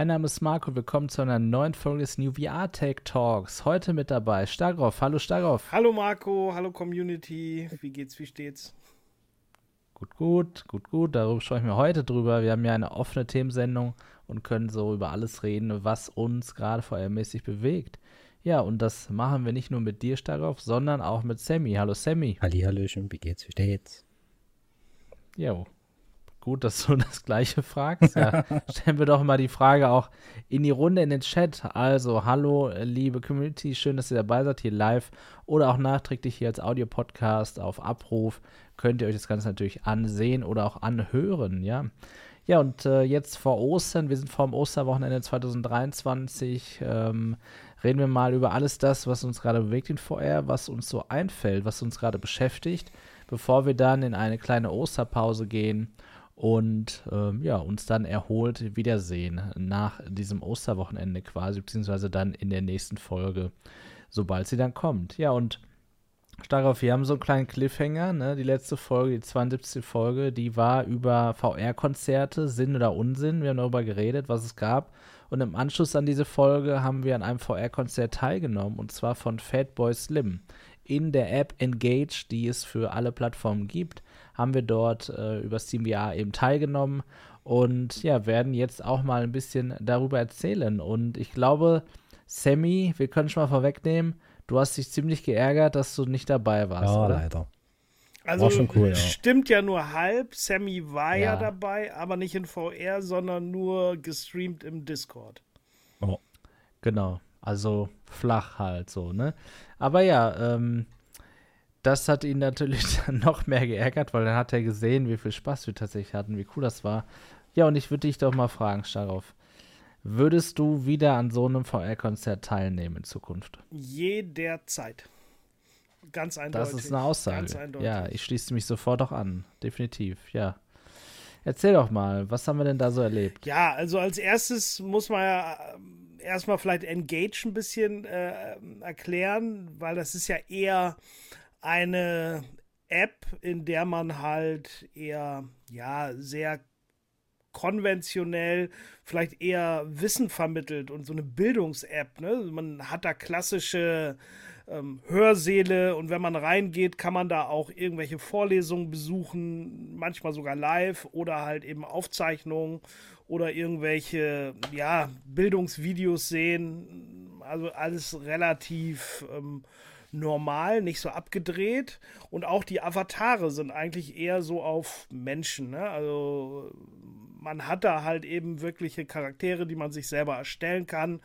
mein Name ist Marco. Willkommen zu einer neuen Folge des New VR Tech Talks. Heute mit dabei Stagroff. Hallo Stagroff. Hallo Marco, hallo Community. Wie geht's, wie steht's? Gut, gut, gut, gut. Darüber ich mir heute drüber. Wir haben ja eine offene Themensendung und können so über alles reden, was uns gerade VR-mäßig bewegt. Ja, und das machen wir nicht nur mit dir, Stagroff, sondern auch mit Sammy. Hallo Sammy. Hallihallöchen, wie geht's, wie steht's? Jo, Gut, dass du das Gleiche fragst. Ja, stellen wir doch mal die Frage auch in die Runde in den Chat. Also, hallo, liebe Community, schön, dass ihr dabei seid, hier live oder auch nachträglich hier als Audio-Podcast auf Abruf. Könnt ihr euch das Ganze natürlich ansehen oder auch anhören, ja. Ja, und äh, jetzt vor Ostern, wir sind vor dem Osterwochenende 2023, ähm, reden wir mal über alles das, was uns gerade bewegt in VR, was uns so einfällt, was uns gerade beschäftigt, bevor wir dann in eine kleine Osterpause gehen und ähm, ja, uns dann erholt wiedersehen nach diesem Osterwochenende quasi, beziehungsweise dann in der nächsten Folge, sobald sie dann kommt. Ja, und darauf, wir haben so einen kleinen Cliffhanger, ne? Die letzte Folge, die 72. Folge, die war über VR-Konzerte, Sinn oder Unsinn. Wir haben darüber geredet, was es gab. Und im Anschluss an diese Folge haben wir an einem VR-Konzert teilgenommen, und zwar von Fatboy Slim in der App Engage, die es für alle Plattformen gibt haben wir dort äh, über SteamVR eben teilgenommen und ja, werden jetzt auch mal ein bisschen darüber erzählen. Und ich glaube, Sammy, wir können schon mal vorwegnehmen, du hast dich ziemlich geärgert, dass du nicht dabei warst. Ja, oder? leider. Also war schon cool, ja. stimmt ja nur halb. Sammy war ja. ja. dabei, aber nicht in VR, sondern nur gestreamt im Discord. Oh. Genau. Also flach halt so, ne? Aber ja, ähm, das hat ihn natürlich dann noch mehr geärgert, weil dann hat er gesehen, wie viel Spaß wir tatsächlich hatten, wie cool das war. Ja, und ich würde dich doch mal fragen, Starauf. Würdest du wieder an so einem VR-Konzert teilnehmen in Zukunft? Jederzeit. Ganz eindeutig. Das ist eine Aussage. Ja, ich schließe mich sofort auch an. Definitiv, ja. Erzähl doch mal, was haben wir denn da so erlebt? Ja, also als erstes muss man ja äh, erstmal vielleicht Engage ein bisschen äh, erklären, weil das ist ja eher eine App, in der man halt eher, ja, sehr konventionell vielleicht eher Wissen vermittelt und so eine Bildungs-App. Ne? Man hat da klassische ähm, Hörsäle und wenn man reingeht, kann man da auch irgendwelche Vorlesungen besuchen, manchmal sogar live oder halt eben Aufzeichnungen oder irgendwelche ja, Bildungsvideos sehen. Also alles relativ ähm, normal, nicht so abgedreht. Und auch die Avatare sind eigentlich eher so auf Menschen. Ne? Also man hat da halt eben wirkliche Charaktere, die man sich selber erstellen kann.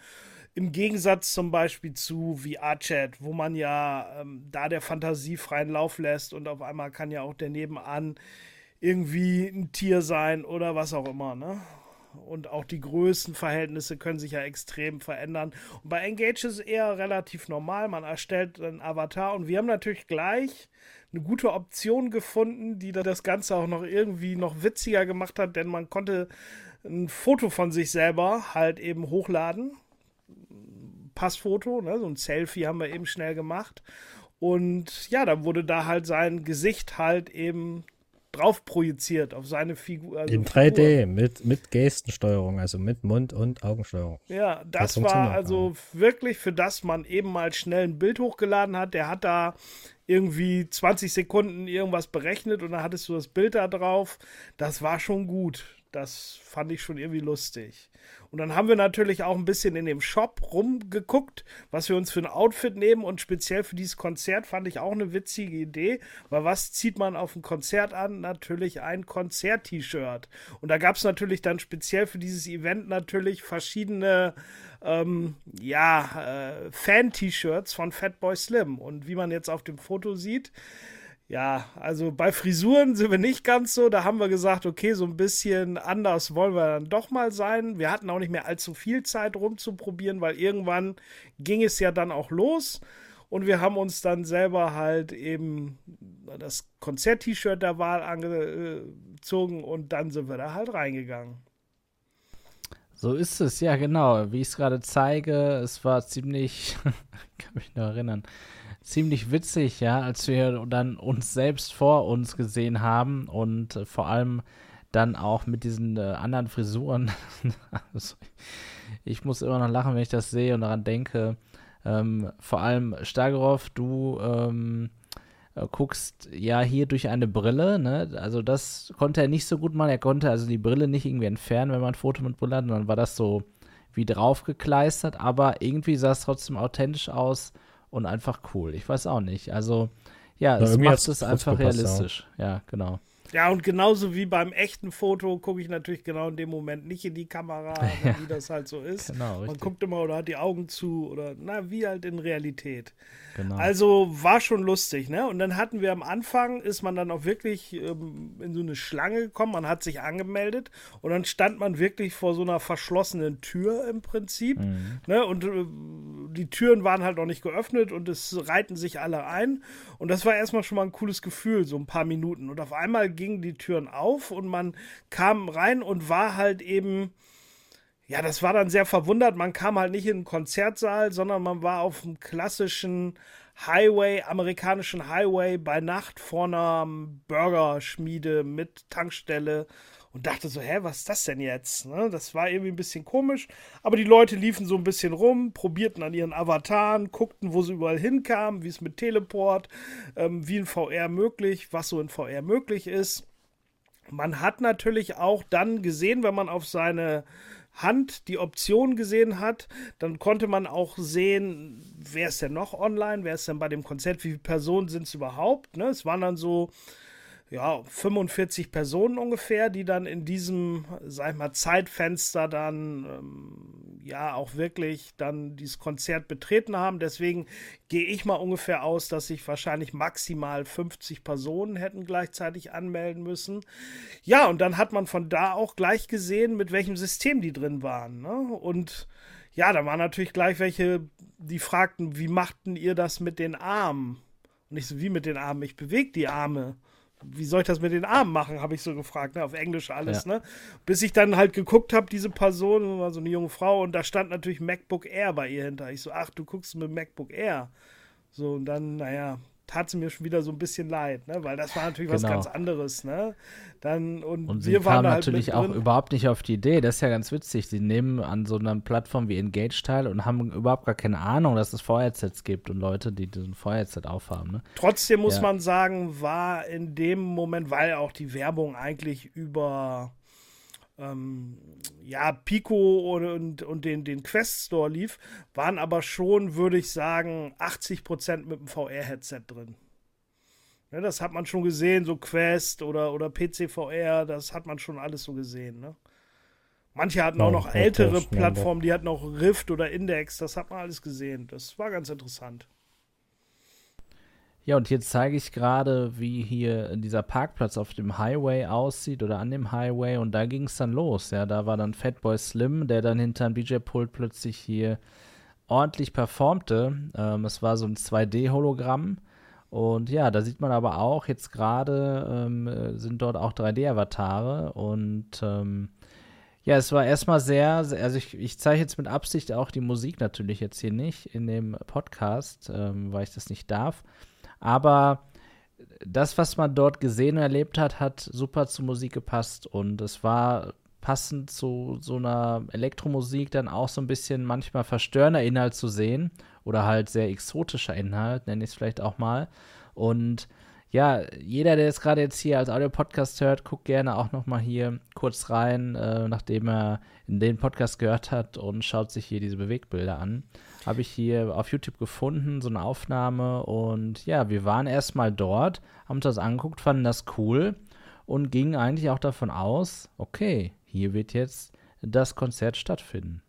Im Gegensatz zum Beispiel zu VR-Chat, wo man ja ähm, da der Fantasie freien Lauf lässt und auf einmal kann ja auch der nebenan irgendwie ein Tier sein oder was auch immer. Ne? Und auch die Größenverhältnisse können sich ja extrem verändern. Und bei Engage ist es eher relativ normal. Man erstellt einen Avatar und wir haben natürlich gleich eine gute Option gefunden, die das Ganze auch noch irgendwie noch witziger gemacht hat, denn man konnte ein Foto von sich selber halt eben hochladen. Passfoto, ne? so ein Selfie haben wir eben schnell gemacht. Und ja, dann wurde da halt sein Gesicht halt eben drauf projiziert auf seine Figur. Also In 3D Figur. mit, mit Gestensteuerung, also mit Mund- und Augensteuerung. Ja, das, das war also ja. wirklich, für das man eben mal schnell ein Bild hochgeladen hat. Der hat da irgendwie 20 Sekunden irgendwas berechnet und dann hattest du das Bild da drauf. Das war schon gut. Das fand ich schon irgendwie lustig. Und dann haben wir natürlich auch ein bisschen in dem Shop rumgeguckt, was wir uns für ein Outfit nehmen. Und speziell für dieses Konzert fand ich auch eine witzige Idee. Weil was zieht man auf ein Konzert an? Natürlich ein Konzert-T-Shirt. Und da gab es natürlich dann speziell für dieses Event natürlich verschiedene ähm, ja, äh, Fan-T-Shirts von Fatboy Slim. Und wie man jetzt auf dem Foto sieht, ja, also bei Frisuren sind wir nicht ganz so. Da haben wir gesagt, okay, so ein bisschen anders wollen wir dann doch mal sein. Wir hatten auch nicht mehr allzu viel Zeit rumzuprobieren, weil irgendwann ging es ja dann auch los. Und wir haben uns dann selber halt eben das Konzert-T-Shirt der Wahl angezogen und dann sind wir da halt reingegangen. So ist es, ja, genau. Wie ich es gerade zeige, es war ziemlich, kann mich noch erinnern, ziemlich witzig, ja, als wir dann uns selbst vor uns gesehen haben und äh, vor allem dann auch mit diesen äh, anderen Frisuren. also, ich muss immer noch lachen, wenn ich das sehe und daran denke. Ähm, vor allem Stagerov, du ähm, äh, guckst ja hier durch eine Brille, ne? Also das konnte er nicht so gut machen. Er konnte also die Brille nicht irgendwie entfernen, wenn man ein Foto mit Brille hat. Und dann war das so wie draufgekleistert, aber irgendwie sah es trotzdem authentisch aus und einfach cool. Ich weiß auch nicht. Also ja, Ja, es macht es einfach realistisch. Ja, genau. Ja, und genauso wie beim echten Foto gucke ich natürlich genau in dem Moment nicht in die Kamera, Ja. wie das halt so ist. Genau, Man guckt immer oder hat die Augen zu oder na, wie halt in Realität. genau. Also war schon lustig, ne? Und dann hatten wir am Anfang, ist man dann auch wirklich ähm, in so eine Schlange gekommen, man hat sich angemeldet und dann stand man wirklich vor so einer verschlossenen Tür im Prinzip, Mhm. ne? Und äh, die Türen waren halt noch nicht geöffnet und es reihten sich alle ein und das war erstmal schon mal ein cooles Gefühl, so ein paar Minuten. Und auf einmal gingen die Türen auf und man kam rein und war halt eben ja, das war dann sehr verwundert. Man kam halt nicht in einen Konzertsaal, sondern man war auf einem klassischen Highway, amerikanischen Highway bei Nacht vor einer Burgerschmiede mit Tankstelle und dachte so, hä, was ist das denn jetzt? Ne? Das war irgendwie ein bisschen komisch. Aber die Leute liefen so ein bisschen rum, probierten an ihren Avataren, guckten, wo sie überall hinkamen, wie es mit Teleport, ähm, wie in VR möglich, was so in VR möglich ist. Man hat natürlich auch dann gesehen, wenn man auf seine Hand die Option gesehen hat, dann konnte man auch sehen, wer ist denn noch online, wer ist denn bei dem Konzert, wie viele Personen sind es überhaupt. Ne? Es waren dann so ja, 45 Personen ungefähr, die dann in diesem, sag ich mal, Zeitfenster dann ähm, ja auch wirklich dann dieses Konzert betreten haben. Deswegen gehe ich mal ungefähr aus, dass sich wahrscheinlich maximal 50 Personen hätten gleichzeitig anmelden müssen. Ja, und dann hat man von da auch gleich gesehen, mit welchem System die drin waren. Ne? Und ja, da waren natürlich gleich welche, die fragten, wie machten ihr das mit den Armen? Und ich so, wie mit den Armen? Ich bewege die Arme wie soll ich das mit den Armen machen, habe ich so gefragt, ne? auf Englisch alles, Ja. ne? Bis ich dann halt geguckt habe, diese Person, war so eine junge Frau und da stand natürlich MacBook Air bei ihr hinter. Ich so, ach, du guckst mit MacBook Air. So, und dann, naja, tat sie mir schon wieder so ein bisschen leid, ne? Weil das war natürlich was Genau. ganz anderes, ne? Dann, und, Und wir sie da halt natürlich auch überhaupt nicht auf die Idee. Das ist ja ganz witzig. Sie nehmen an so einer Plattform wie Engage teil und haben überhaupt gar keine Ahnung, dass es VR-Headsets gibt und Leute, die diesen VR-Headset aufhaben. Ne? Trotzdem muss Ja. man sagen, war in dem Moment, weil auch die Werbung eigentlich über ähm, ja, Pico und, und, den, den Quest Store lief, waren aber schon, würde ich sagen, 80% mit dem VR-Headset drin. Ne, das hat man schon gesehen, so Quest oder, oder PC-VR, das hat man schon alles so gesehen. Ne? Manche hatten auch Ja, noch ja, ältere ja, Plattformen, die hatten auch Rift oder Index, das hat man alles gesehen. Das war ganz interessant. Ja, und hier zeige ich gerade, wie hier dieser Parkplatz auf dem Highway aussieht oder an dem Highway und da ging es dann los. Ja, da war dann Fatboy Slim, der dann hinterm DJ-Pult plötzlich hier ordentlich performte. Ähm, es war so ein 2D-Hologramm. Und ja, da sieht man aber auch, jetzt gerade ähm, äh, sind dort auch 3D-Avatare und ähm, ja, es war erstmal sehr, sehr also ich, ich zeige jetzt mit Absicht auch die Musik natürlich jetzt hier nicht in dem Podcast, ähm, weil ich das nicht darf. Aber das, was man dort gesehen und erlebt hat, hat super zur Musik gepasst und es war passend zu so einer Elektromusik dann auch so ein bisschen manchmal verstörender Inhalt zu sehen oder halt sehr exotischer Inhalt, nenne ich es vielleicht auch mal. Und ja, jeder, der jetzt gerade jetzt hier als Audio-Podcast hört, guckt gerne auch noch mal hier kurz rein, äh, nachdem er den Podcast gehört hat und schaut sich hier diese Bewegbilder an. Habe ich hier auf YouTube gefunden, so eine Aufnahme. Und ja, wir waren erstmal dort, haben uns das angeguckt, fanden das cool und gingen eigentlich auch davon aus, okay, hier wird jetzt das Konzert stattfinden.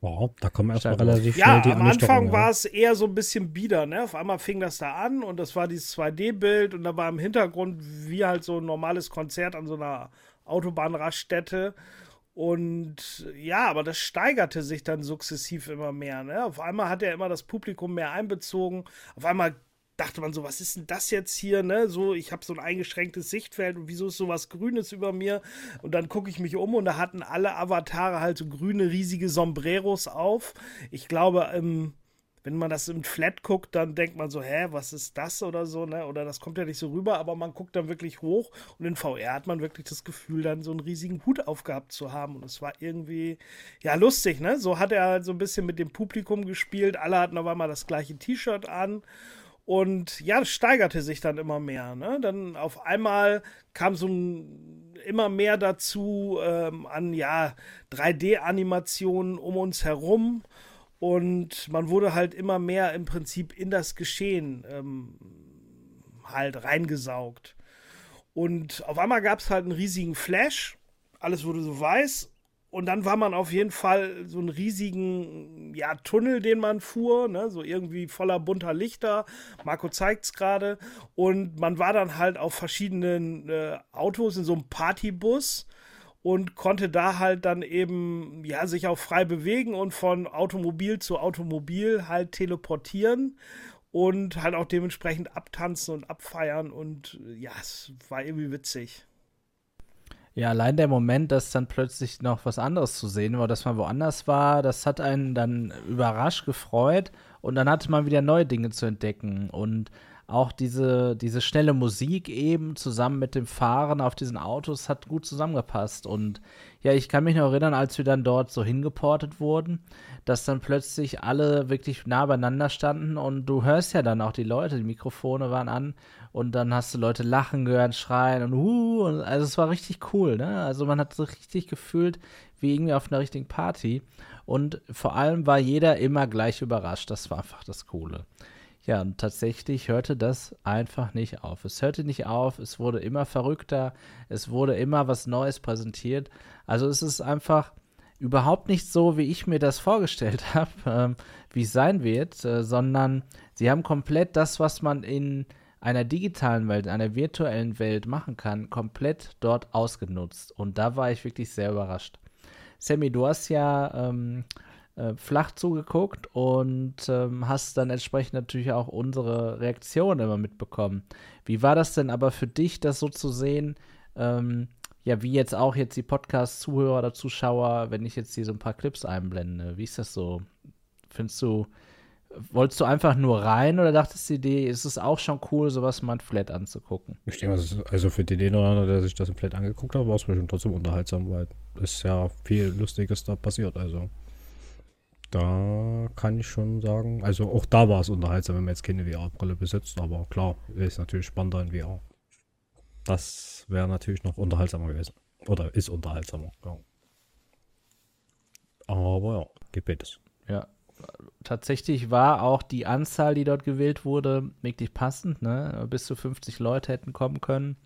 Wow, da kommen erstmal relativ schnell Ja, die am Anfang war ja. es eher so ein bisschen bieder, ne? Auf einmal fing das da an und das war dieses 2D-Bild und da war im Hintergrund wie halt so ein normales Konzert an so einer Autobahnraststätte. Und ja, aber das steigerte sich dann sukzessiv immer mehr. Ne? Auf einmal hat er immer das Publikum mehr einbezogen. Auf einmal dachte man so, was ist denn das jetzt hier? Ne? So, ich habe so ein eingeschränktes Sichtfeld und wieso ist so was Grünes über mir? Und dann gucke ich mich um und da hatten alle Avatare halt so grüne, riesige Sombreros auf. Ich glaube, im wenn man das im Flat guckt, dann denkt man so, hä, was ist das oder so, ne? Oder das kommt ja nicht so rüber, aber man guckt dann wirklich hoch und in VR hat man wirklich das Gefühl, dann so einen riesigen Hut aufgehabt zu haben. Und es war irgendwie, ja, lustig, ne? So hat er halt so ein bisschen mit dem Publikum gespielt. Alle hatten auf einmal das gleiche T-Shirt an. Und ja, das steigerte sich dann immer mehr. Ne? Dann auf einmal kam so ein immer mehr dazu ähm, an ja 3D-Animationen um uns herum und man wurde halt immer mehr im Prinzip in das Geschehen ähm, halt reingesaugt. Und auf einmal gab es halt einen riesigen Flash, alles wurde so weiß und dann war man auf jeden Fall so einen riesigen ja, Tunnel, den man fuhr, ne? so irgendwie voller bunter Lichter. Marco zeigt es gerade. Und man war dann halt auf verschiedenen äh, Autos in so einem Partybus und konnte da halt dann eben ja sich auch frei bewegen und von Automobil zu Automobil halt teleportieren und halt auch dementsprechend abtanzen und abfeiern und ja, es war irgendwie witzig. Ja, allein der Moment, dass dann plötzlich noch was anderes zu sehen war, dass man woanders war, das hat einen dann überrascht, gefreut und dann hatte man wieder neue Dinge zu entdecken und auch diese, diese schnelle Musik eben zusammen mit dem Fahren auf diesen Autos hat gut zusammengepasst und ja, ich kann mich noch erinnern, als wir dann dort so hingeportet wurden, dass dann plötzlich alle wirklich nah beieinander standen und du hörst ja dann auch die Leute, die Mikrofone waren an und dann hast du Leute lachen gehört, schreien und uh, und, also es war richtig cool, ne? Also man hat so richtig gefühlt wie irgendwie auf einer richtigen Party und vor allem war jeder immer gleich überrascht, das war einfach das Coole. Ja, und tatsächlich hörte das einfach nicht auf. Es hörte nicht auf, es wurde immer verrückter, es wurde immer was Neues präsentiert. Also es ist einfach überhaupt nicht so, wie ich mir das vorgestellt habe, ähm, wie es sein wird, äh, sondern sie haben komplett das, was man in einer digitalen Welt, einer virtuellen Welt machen kann, komplett dort ausgenutzt. Und da war ich wirklich sehr überrascht. Sammy, du hast ja ähm, äh, flach zugeguckt und ähm, hast dann entsprechend natürlich auch unsere Reaktion immer mitbekommen. Wie war das denn aber für dich, das so zu sehen? Ähm, ja, wie jetzt auch jetzt die Podcast-Zuhörer oder Zuschauer, wenn ich jetzt hier so ein paar Clips einblende. Wie ist das so? Findest du, wolltest du einfach nur rein oder dachtest du dir, ist es auch schon cool, sowas mal flat anzugucken? Ich denke, also für den oder anderen, der sich das im Flat angeguckt hat, war es bestimmt trotzdem unterhaltsam, weil es ja viel Lustiges da passiert. Also da kann ich schon sagen, also auch da war es unterhaltsam, wenn man jetzt keine VR-Brille besitzt, aber klar, ist natürlich spannender in VR. Das wäre natürlich noch unterhaltsamer gewesen. Oder ist unterhaltsamer, ja. Aber ja, geht es. Ja, tatsächlich war auch die Anzahl, die dort gewählt wurde, wirklich passend. Ne? Bis zu 50 Leute hätten kommen können.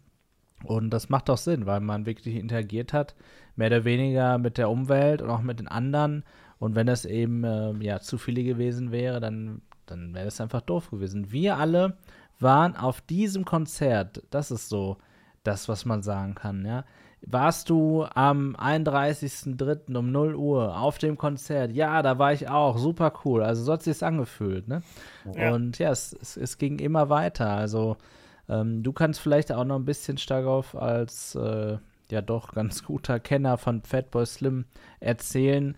Und das macht auch Sinn, weil man wirklich interagiert hat, mehr oder weniger mit der Umwelt und auch mit den anderen. Und wenn das eben äh, ja zu viele gewesen wäre, dann, dann wäre das einfach doof gewesen. Wir alle waren auf diesem Konzert, das ist so das, was man sagen kann, ja. Warst du am 31.03. um 0 Uhr auf dem Konzert? Ja, da war ich auch. Super cool. Also so hat sich angefühlt, ne? Ja. Und ja, es, es, es, ging immer weiter. Also ähm, du kannst vielleicht auch noch ein bisschen stark auf als äh, ja doch ganz guter Kenner von Fatboy Slim erzählen,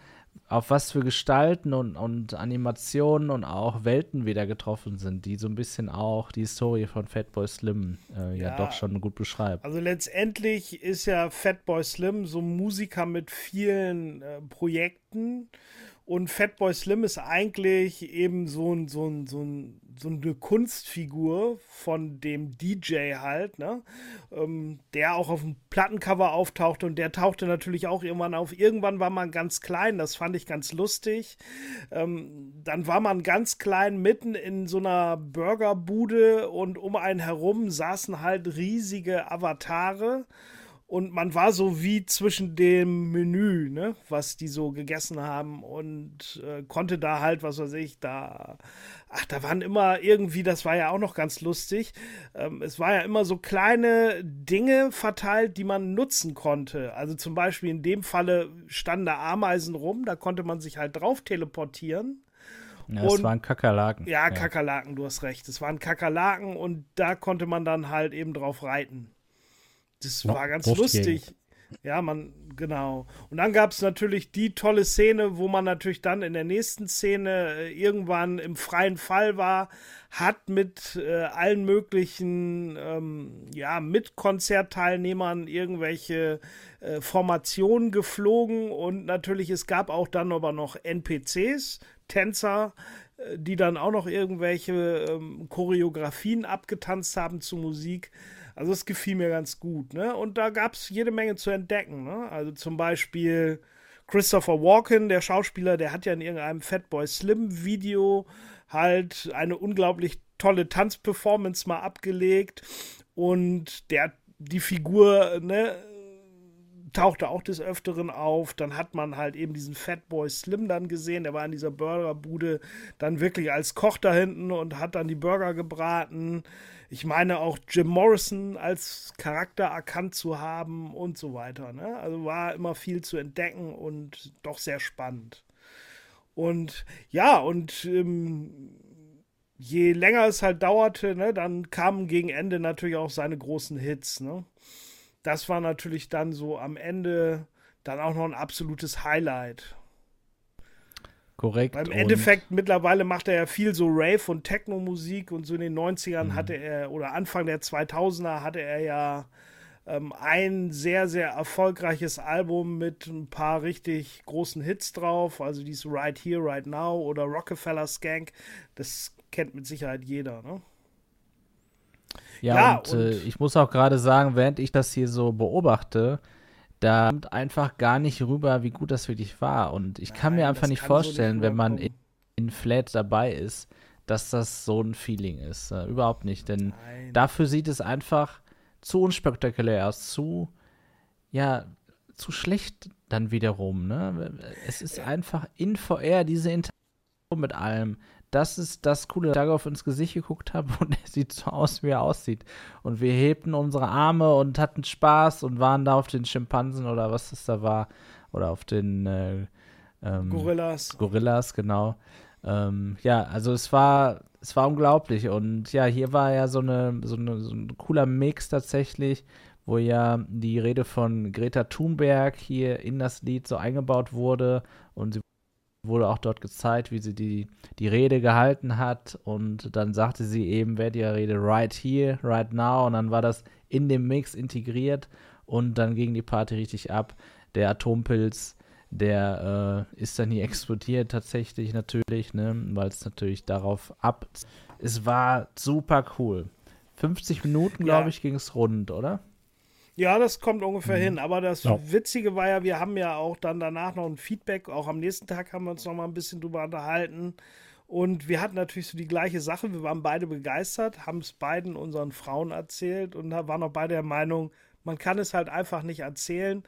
auf was für Gestalten und, und Animationen und auch Welten wieder getroffen sind, die so ein bisschen auch die Historie von Fatboy Slim äh, ja, ja, doch schon gut beschreibt. Also letztendlich ist ja Fatboy Slim so ein Musiker mit vielen äh, Projekten und Fatboy Slim ist eigentlich eben so ein, so ein, so ein so eine Kunstfigur von dem DJ halt, ne? Ähm, der auch auf dem Plattencover auftauchte und der tauchte natürlich auch irgendwann auf. Irgendwann war man ganz klein, das fand ich ganz lustig. Ähm, dann war man ganz klein mitten in so einer Burgerbude und um einen herum saßen halt riesige Avatare und man war so wie zwischen dem Menü, ne, was die so gegessen haben und äh, konnte da halt, was weiß ich, da, ach, da waren immer irgendwie, das war ja auch noch ganz lustig, ähm, es war ja immer so kleine Dinge verteilt, die man nutzen konnte. Also zum Beispiel in dem Falle standen da Ameisen rum, da konnte man sich halt drauf teleportieren. Ja, es waren Kakerlaken. Ja, Kakerlaken, du hast recht. Es waren Kakerlaken und da konnte man dann halt eben drauf reiten. Das war ganz lustig. Ja, man, genau. Und dann gab es natürlich die tolle Szene, wo man natürlich dann in der nächsten Szene äh, irgendwann im freien Fall war, hat mit äh, allen möglichen ähm, ja, Mitkonzertteilnehmern irgendwelche äh, Formationen geflogen und natürlich es gab auch dann aber noch NPCs, Tänzer, äh, die dann auch noch irgendwelche ähm, Choreografien abgetanzt haben zu Musik. Also es gefiel mir ganz gut, ne? Und da gab es jede Menge zu entdecken, ne? Also zum Beispiel Christopher Walken, der Schauspieler, der hat ja in irgendeinem Fatboy Slim Video halt eine unglaublich tolle Tanzperformance mal abgelegt und der die Figur, ne, tauchte auch des Öfteren auf. Dann hat man halt eben diesen Fatboy Slim dann gesehen. Der war in dieser Burgerbude dann wirklich als Koch da hinten und hat dann die Burger gebraten. Ich meine auch Jim Morrison als Charakter erkannt zu haben und so weiter. Ne? Also war immer viel zu entdecken und doch sehr spannend. Und ja, und ähm, je länger es halt dauerte, ne, dann kamen gegen Ende natürlich auch seine großen Hits. Ne? Das war natürlich dann so am Ende dann auch noch ein absolutes Highlight. Korrekt. Im Endeffekt, mittlerweile macht er ja viel so Rave- und Techno-Musik und so in den 90ern mhm. hatte er, oder Anfang der 2000er hatte er ja ähm, ein sehr, sehr erfolgreiches Album mit ein paar richtig großen Hits drauf. Also dieses Right Here, Right Now oder Rockefeller Skank. Das kennt mit Sicherheit jeder, ne? Ja, ja und, und äh, ich muss auch gerade sagen, während ich das hier so beobachte, da kommt einfach gar nicht rüber, wie gut das wirklich war. Und ich kann Nein, mir einfach nicht vorstellen, so nicht wenn man in, in, Flat dabei ist, dass das so ein Feeling ist. Äh, überhaupt nicht. Denn Nein. dafür sieht es einfach zu unspektakulär aus, zu, ja, zu schlecht dann wiederum. Ne? Es ist einfach in VR diese Interaktion mit allem das ist das Coole, dass ich auf ins Gesicht geguckt habe und er sieht so aus, wie er aussieht. Und wir hebten unsere Arme und hatten Spaß und waren da auf den Schimpansen oder was das da war. Oder auf den äh, ähm, Gorillas. Gorillas, genau. Ähm, ja, also es war, es war unglaublich. Und ja, hier war ja so, eine, so, eine, so ein cooler Mix tatsächlich, wo ja die Rede von Greta Thunberg hier in das Lied so eingebaut wurde und sie wurde auch dort gezeigt, wie sie die, die Rede gehalten hat. Und dann sagte sie eben, wer die Rede right here, right now. Und dann war das in dem Mix integriert und dann ging die Party richtig ab. Der Atompilz, der äh, ist dann hier explodiert tatsächlich natürlich, ne? weil es natürlich darauf ab. Es war super cool. 50 Minuten, glaube ja. ich, ging es rund, oder? Ja, das kommt ungefähr mhm. hin. Aber das ja. Witzige war ja, wir haben ja auch dann danach noch ein Feedback. Auch am nächsten Tag haben wir uns noch mal ein bisschen drüber unterhalten. Und wir hatten natürlich so die gleiche Sache. Wir waren beide begeistert, haben es beiden unseren Frauen erzählt und waren auch beide der Meinung, man kann es halt einfach nicht erzählen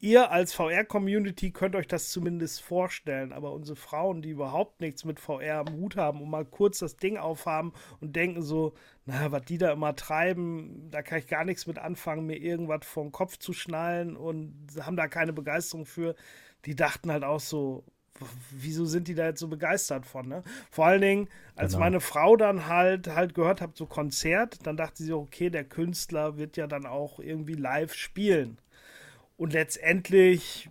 ihr als VR-Community könnt euch das zumindest vorstellen, aber unsere Frauen, die überhaupt nichts mit VR am Hut haben und mal kurz das Ding aufhaben und denken so, naja, was die da immer treiben, da kann ich gar nichts mit anfangen, mir irgendwas vom Kopf zu schnallen und haben da keine Begeisterung für, die dachten halt auch so, wieso sind die da jetzt so begeistert von, ne? Vor allen Dingen, als genau. meine Frau dann halt halt gehört hat, so Konzert, dann dachte sie, okay, der Künstler wird ja dann auch irgendwie live spielen. Und letztendlich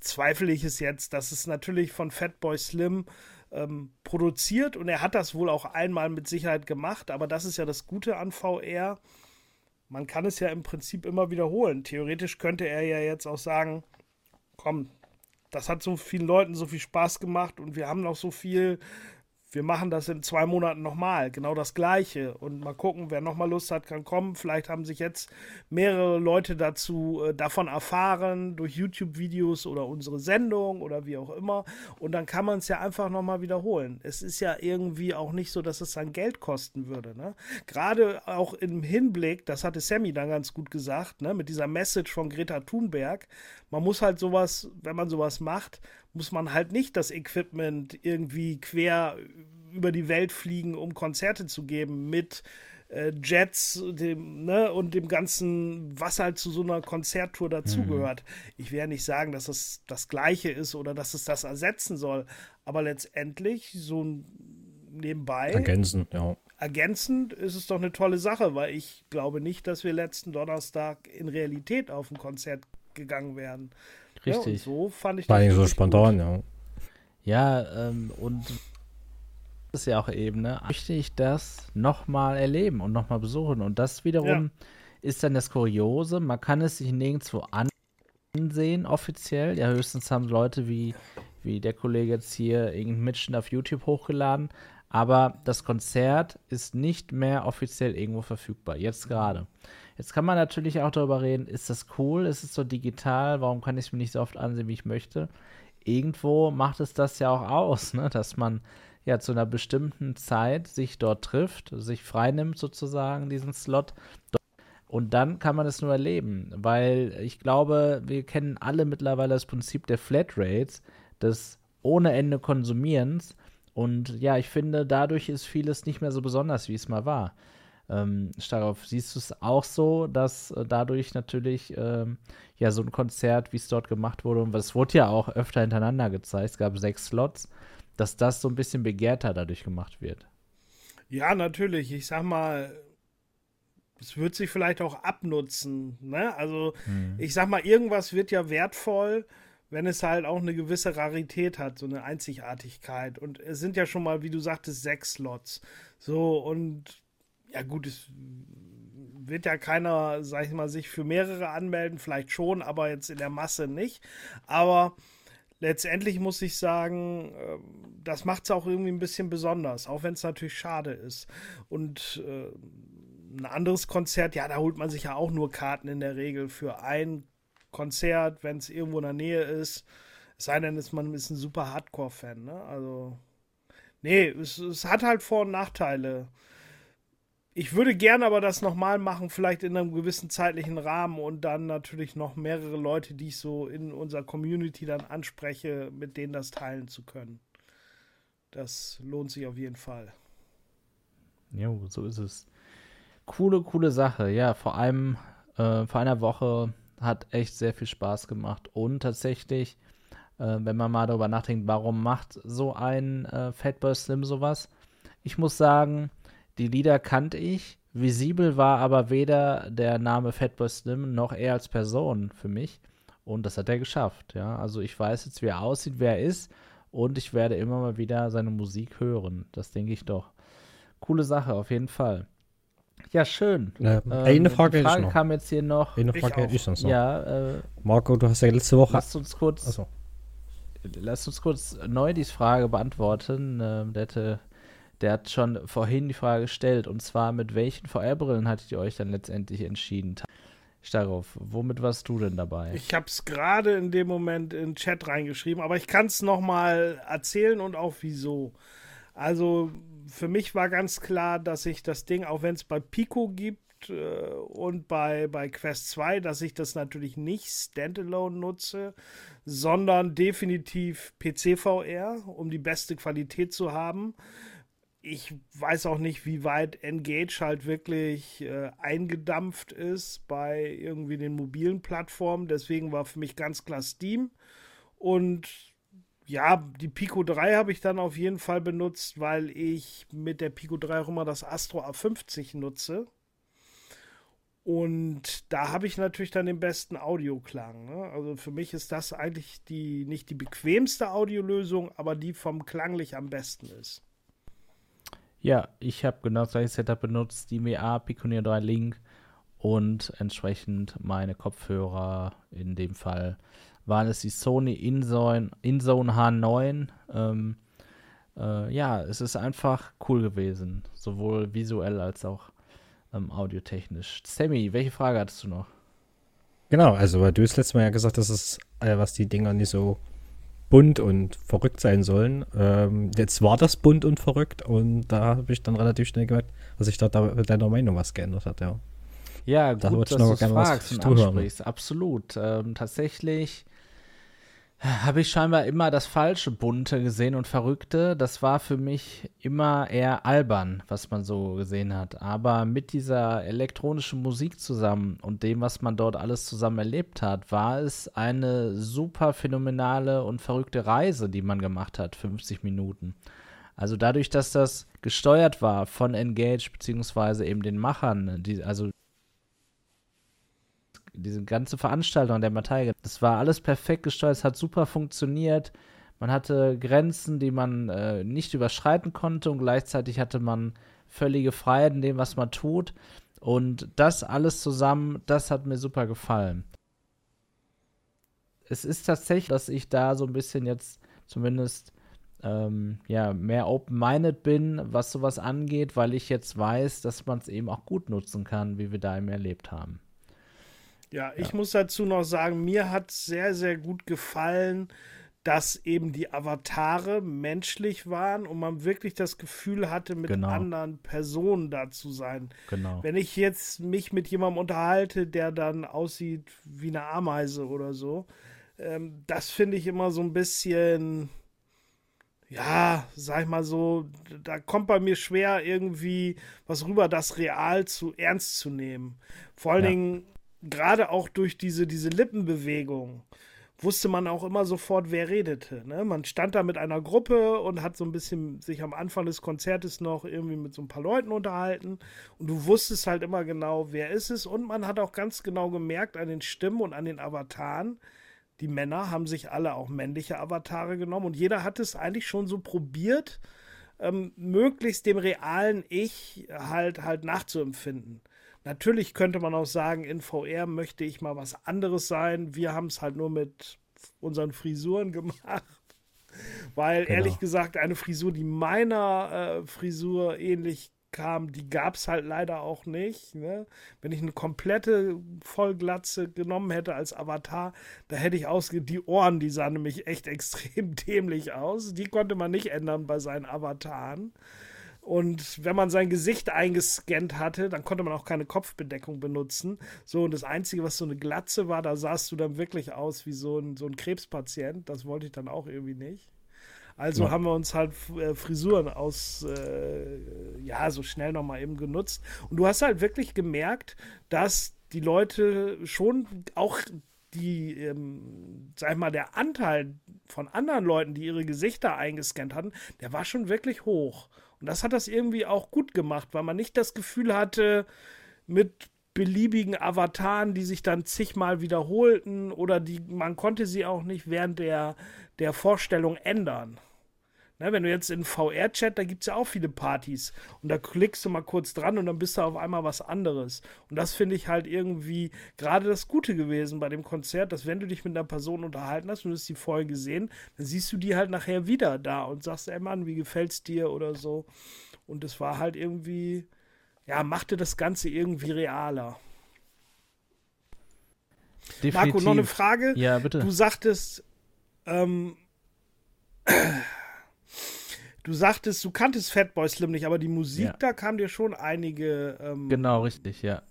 zweifle ich es jetzt, dass es natürlich von Fatboy Slim ähm, produziert und er hat das wohl auch einmal mit Sicherheit gemacht, aber das ist ja das Gute an VR. Man kann es ja im Prinzip immer wiederholen. Theoretisch könnte er ja jetzt auch sagen, komm, das hat so vielen Leuten so viel Spaß gemacht und wir haben noch so viel wir machen das in zwei Monaten nochmal, genau das gleiche. Und mal gucken, wer nochmal Lust hat, kann kommen. Vielleicht haben sich jetzt mehrere Leute dazu äh, davon erfahren, durch YouTube-Videos oder unsere Sendung oder wie auch immer. Und dann kann man es ja einfach nochmal wiederholen. Es ist ja irgendwie auch nicht so, dass es dann Geld kosten würde. Ne? Gerade auch im Hinblick, das hatte Sammy dann ganz gut gesagt, ne, mit dieser Message von Greta Thunberg. Man muss halt sowas, wenn man sowas macht, muss man halt nicht das Equipment irgendwie quer über die Welt fliegen, um Konzerte zu geben mit äh, Jets dem, ne, und dem ganzen, was halt zu so einer Konzerttour dazugehört. Mhm. Ich werde nicht sagen, dass es das Gleiche ist oder dass es das ersetzen soll, aber letztendlich so nebenbei. Ergänzen, ja. ergänzend ist es doch eine tolle Sache, weil ich glaube nicht, dass wir letzten Donnerstag in Realität auf ein Konzert gegangen wären. Richtig. Ja, so fand ich Vor allem so spontan, gut. ja. Ja, ähm, und das ist ja auch eben, ne? Möchte ich das nochmal erleben und nochmal besuchen. Und das wiederum ist dann das Kuriose. Man kann es sich nirgendwo ansehen, offiziell. Ja, höchstens haben Leute wie, wie der Kollege jetzt hier irgendeinen Mitschnitt auf YouTube hochgeladen. Aber das Konzert ist nicht mehr offiziell irgendwo verfügbar. Jetzt gerade. Jetzt kann man natürlich auch darüber reden, ist das cool? Ist es so digital? Warum kann ich es mir nicht so oft ansehen, wie ich möchte? Irgendwo macht es das ja auch aus, ne? dass man ja zu einer bestimmten Zeit sich dort trifft, sich freinimmt sozusagen diesen Slot. Und dann kann man es nur erleben, weil ich glaube, wir kennen alle mittlerweile das Prinzip der Flatrates, des ohne Ende Konsumierens. Und ja, ich finde, dadurch ist vieles nicht mehr so besonders, wie es mal war. Ähm, Starov, siehst du es auch so, dass äh, dadurch natürlich ähm, ja so ein Konzert, wie es dort gemacht wurde, und es wurde ja auch öfter hintereinander gezeigt, es gab sechs Slots, dass das so ein bisschen begehrter dadurch gemacht wird. Ja, natürlich. Ich sag mal, es wird sich vielleicht auch abnutzen. Ne? Also, Hm. ich sag mal, irgendwas wird ja wertvoll, wenn es halt auch eine gewisse Rarität hat, so eine Einzigartigkeit. Und es sind ja schon mal, wie du sagtest, sechs Slots. So, und ja, gut, es wird ja keiner, sag ich mal, sich für mehrere anmelden, vielleicht schon, aber jetzt in der Masse nicht. Aber letztendlich muss ich sagen, ähm, das macht es auch irgendwie ein bisschen besonders, auch wenn es natürlich schade ist. Und äh, ein anderes Konzert, ja, da holt man sich ja auch nur Karten in der Regel für ein Konzert, wenn es irgendwo in der Nähe ist. Es sei denn, ist man ist ein super Hardcore-Fan, ne? Also, nee, es, es hat halt Vor- und Nachteile. Ich würde gerne aber das nochmal machen, vielleicht in einem gewissen zeitlichen Rahmen und dann natürlich noch mehrere Leute, die ich so in unserer Community dann anspreche, mit denen das teilen zu können. Das lohnt sich auf jeden Fall. Jo, so ist es. Coole, coole Sache. Ja, vor allem äh, vor einer Woche hat echt sehr viel Spaß gemacht. Und tatsächlich, äh, wenn man mal darüber nachdenkt, warum macht so ein äh, Fatboy Slim sowas? Ich muss sagen, die Lieder kannte ich. Visibel war aber weder der Name Fatboy Slim noch er als Person für mich. Und das hat er geschafft, ja. Also ich weiß jetzt, wie er aussieht, wer er ist. Und ich werde immer mal wieder seine Musik hören. Das denke ich doch. Coole Sache, auf jeden Fall. Ja, schön. Äh, Ähm, eine Frage die hätte ich Frage noch. kam jetzt hier noch. Eine Ich Frage hätte ich sonst noch. Ja, äh, Marco, du hast ja letzte Woche. lasst uns kurz, Achso. lasst uns kurz neu die Frage beantworten. Ähm, der, hatte, der hat schon vorhin die Frage gestellt. Und zwar, mit welchen VR-Brillen hattet ihr euch dann letztendlich entschieden? Darauf, womit warst du denn dabei? Ich habe es gerade in dem Moment in den Chat reingeschrieben, aber ich kann es nochmal erzählen und auch wieso. Also für mich war ganz klar, dass ich das Ding, auch wenn es bei Pico gibt äh, und bei, bei Quest 2, dass ich das natürlich nicht standalone nutze, sondern definitiv PC-VR, um die beste Qualität zu haben. Ich weiß auch nicht, wie weit Engage halt wirklich äh, eingedampft ist bei irgendwie den mobilen Plattformen. Deswegen war für mich ganz klar Steam. Und ja, die Pico 3 habe ich dann auf jeden Fall benutzt, weil ich mit der Pico 3 auch immer das Astro A50 nutze. Und da habe ich natürlich dann den besten Audioklang. Ne? Also für mich ist das eigentlich die nicht die bequemste Audiolösung, aber die vom klanglich am besten ist. Ja, ich habe genau das gleiche Setup benutzt, die MA Piconeer 3 Link und entsprechend meine Kopfhörer, in dem Fall waren es die Sony InZone, InZone H9. Ähm, äh, ja, es ist einfach cool gewesen, sowohl visuell als auch ähm, audiotechnisch. Sammy, welche Frage hattest du noch? Genau, also du das letzte Mal ja gesagt hast, dass äh, was die Dinger nicht so bunt und verrückt sein sollen. Ähm, jetzt war das bunt und verrückt und da habe ich dann relativ schnell gemerkt, dass sich da, da mit deiner Meinung was geändert hat, ja. Ja, Da gut, ich dass noch du es gerne was fragst und ansprichst. Absolut. Ähm, tatsächlich habe ich scheinbar immer das falsche Bunte gesehen und Verrückte. Das war für mich immer eher albern, was man so gesehen hat. Aber mit dieser elektronischen Musik zusammen und dem, was man dort alles zusammen erlebt hat, war es eine super phänomenale und verrückte Reise, die man gemacht hat, 50 Minuten. Also dadurch, dass das gesteuert war von Engage beziehungsweise eben den Machern, die, also diese ganze Veranstaltung der Matei, das war alles perfekt gesteuert, es hat super funktioniert. Man hatte Grenzen, die man äh, nicht überschreiten konnte und gleichzeitig hatte man völlige Freiheit in dem, was man tut. Und das alles zusammen, das hat mir super gefallen. Es ist tatsächlich, dass ich da so ein bisschen jetzt zumindest ähm, ja, mehr open-minded bin, was sowas angeht, weil ich jetzt weiß, dass man es eben auch gut nutzen kann, wie wir da eben erlebt haben. Ja, ich ja. muss dazu noch sagen, mir hat sehr, sehr gut gefallen, dass eben die Avatare menschlich waren und man wirklich das Gefühl hatte, mit genau. anderen Personen da zu sein. Genau. Wenn ich jetzt mich mit jemandem unterhalte, der dann aussieht wie eine Ameise oder so, ähm, das finde ich immer so ein bisschen, ja, sag ich mal so, da kommt bei mir schwer irgendwie was rüber, das real zu ernst zu nehmen. Vor allen ja. Dingen gerade auch durch diese, diese Lippenbewegung wusste man auch immer sofort, wer redete. Ne? Man stand da mit einer Gruppe und hat so ein bisschen sich am Anfang des Konzertes noch irgendwie mit so ein paar Leuten unterhalten und du wusstest halt immer genau, wer ist es und man hat auch ganz genau gemerkt an den Stimmen und an den Avataren, die Männer haben sich alle auch männliche Avatare genommen und jeder hat es eigentlich schon so probiert, ähm, möglichst dem realen Ich halt halt nachzuempfinden. Natürlich könnte man auch sagen, in VR möchte ich mal was anderes sein. Wir haben es halt nur mit unseren Frisuren gemacht. Weil genau. ehrlich gesagt, eine Frisur, die meiner äh, Frisur ähnlich kam, die gab es halt leider auch nicht. Ne? Wenn ich eine komplette Vollglatze genommen hätte als Avatar, da hätte ich ausge... Die Ohren, die sahen nämlich echt extrem dämlich aus. Die konnte man nicht ändern bei seinen Avataren. Und wenn man sein Gesicht eingescannt hatte, dann konnte man auch keine Kopfbedeckung benutzen. So, und das Einzige, was so eine Glatze war, da sahst du dann wirklich aus wie so ein, so ein Krebspatient. Das wollte ich dann auch irgendwie nicht. Also ja. haben wir uns halt äh, Frisuren aus, äh, ja, so schnell nochmal eben genutzt. Und du hast halt wirklich gemerkt, dass die Leute schon auch die, ähm, sag ich mal, der Anteil von anderen Leuten, die ihre Gesichter eingescannt hatten, der war schon wirklich hoch. Und das hat das irgendwie auch gut gemacht, weil man nicht das Gefühl hatte, mit beliebigen Avataren, die sich dann zigmal wiederholten oder die, man konnte sie auch nicht während der, der Vorstellung ändern. Ne, wenn du jetzt in VR-Chat, da gibt es ja auch viele Partys und da klickst du mal kurz dran und dann bist du auf einmal was anderes. Und das finde ich halt irgendwie gerade das Gute gewesen bei dem Konzert, dass wenn du dich mit einer Person unterhalten hast und du hast die vorher gesehen, dann siehst du die halt nachher wieder da und sagst, ey Mann, wie gefällt's dir oder so. Und es war halt irgendwie, ja, machte das Ganze irgendwie realer. Definitiv. Marco, noch eine Frage. Ja, bitte. Du sagtest, ähm, Du sagtest, du kanntest Fatboy Slim nicht, aber die Musik, ja. da kam dir schon einige. Ähm genau, richtig, ja.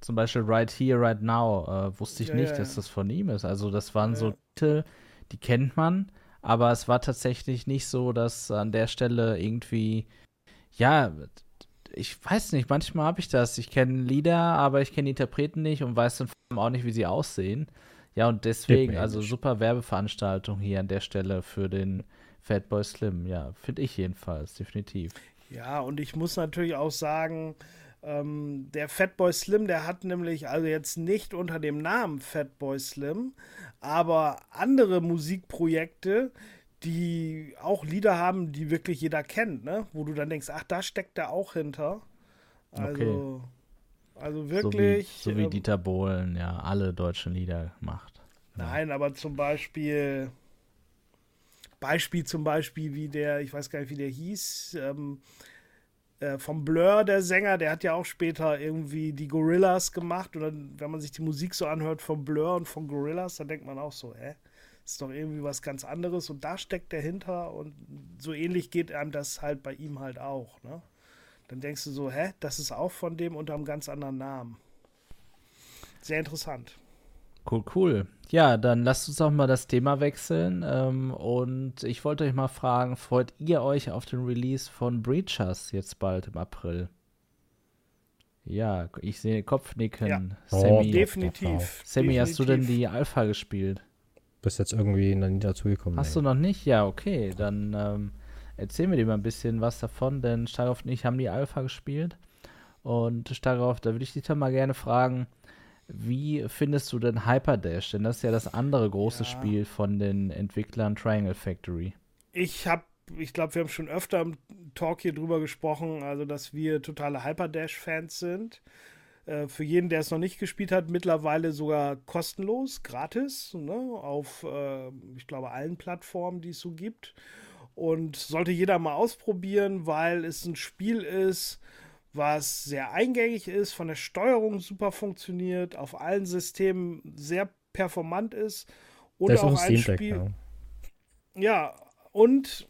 Zum Beispiel Right Here, Right Now äh, wusste ich ja, nicht, ja, dass das von ihm ist. Also, das waren so Titel, die kennt man, aber es war tatsächlich nicht so, dass an der Stelle irgendwie, ja, ich weiß nicht, manchmal habe ich das. Ich kenne Lieder, aber ich kenne die Interpreten nicht und weiß dann auch nicht, wie sie aussehen. Ja, und deswegen, also super Werbeveranstaltung hier an der Stelle für den Fatboy Slim, ja, finde ich jedenfalls, definitiv. Ja, und ich muss natürlich auch sagen, ähm, der Fatboy Slim, der hat nämlich also jetzt nicht unter dem Namen Fatboy Slim, aber andere Musikprojekte, die auch Lieder haben, die wirklich jeder kennt, ne? Wo du dann denkst, ach, da steckt der auch hinter. Also, okay. also wirklich. So wie, so wie ähm, Dieter Bohlen, ja, alle deutschen Lieder macht. Nein, aber zum Beispiel Beispiel zum Beispiel, wie der, ich weiß gar nicht, wie der hieß, ähm, äh, vom Blur, der Sänger, der hat ja auch später irgendwie die Gorillas gemacht. Und dann, wenn man sich die Musik so anhört vom Blur und von Gorillas, dann denkt man auch so, hä? Ist doch irgendwie was ganz anderes und da steckt der hinter und so ähnlich geht einem das halt bei ihm halt auch, ne? Dann denkst du so, hä, das ist auch von dem unter einem ganz anderen Namen. Sehr interessant. Cool, cool. Ja, dann lasst uns auch mal das Thema wechseln. Ähm, und ich wollte euch mal fragen, freut ihr euch auf den Release von Breachers jetzt bald im April? Ja, ich sehe Kopfnicken. Ja. Sammy, oh, definitiv. Sammy, definitiv. hast du denn die Alpha gespielt? Bis jetzt irgendwie noch nie dazugekommen. Hast nee. du noch nicht? Ja, okay. Dann ähm, Erzähl mir mal ein bisschen was davon, denn Starcraft und ich haben die Alpha gespielt. Und Starcraft, da würde ich dich dann mal gerne fragen, wie findest du denn Hyperdash? Denn das ist ja das andere große ja. Spiel von den Entwicklern Triangle Factory. Ich habe, ich glaube, wir haben schon öfter im Talk hier drüber gesprochen, also dass wir totale Hyperdash-Fans sind. Äh, für jeden, der es noch nicht gespielt hat, mittlerweile sogar kostenlos, gratis, ne, auf, äh, ich glaube, allen Plattformen, die es so gibt. Und sollte jeder mal ausprobieren, weil es ein Spiel ist, was sehr eingängig ist, von der Steuerung super funktioniert, auf allen Systemen sehr performant ist und auch ein Spiel. Ja. ja, und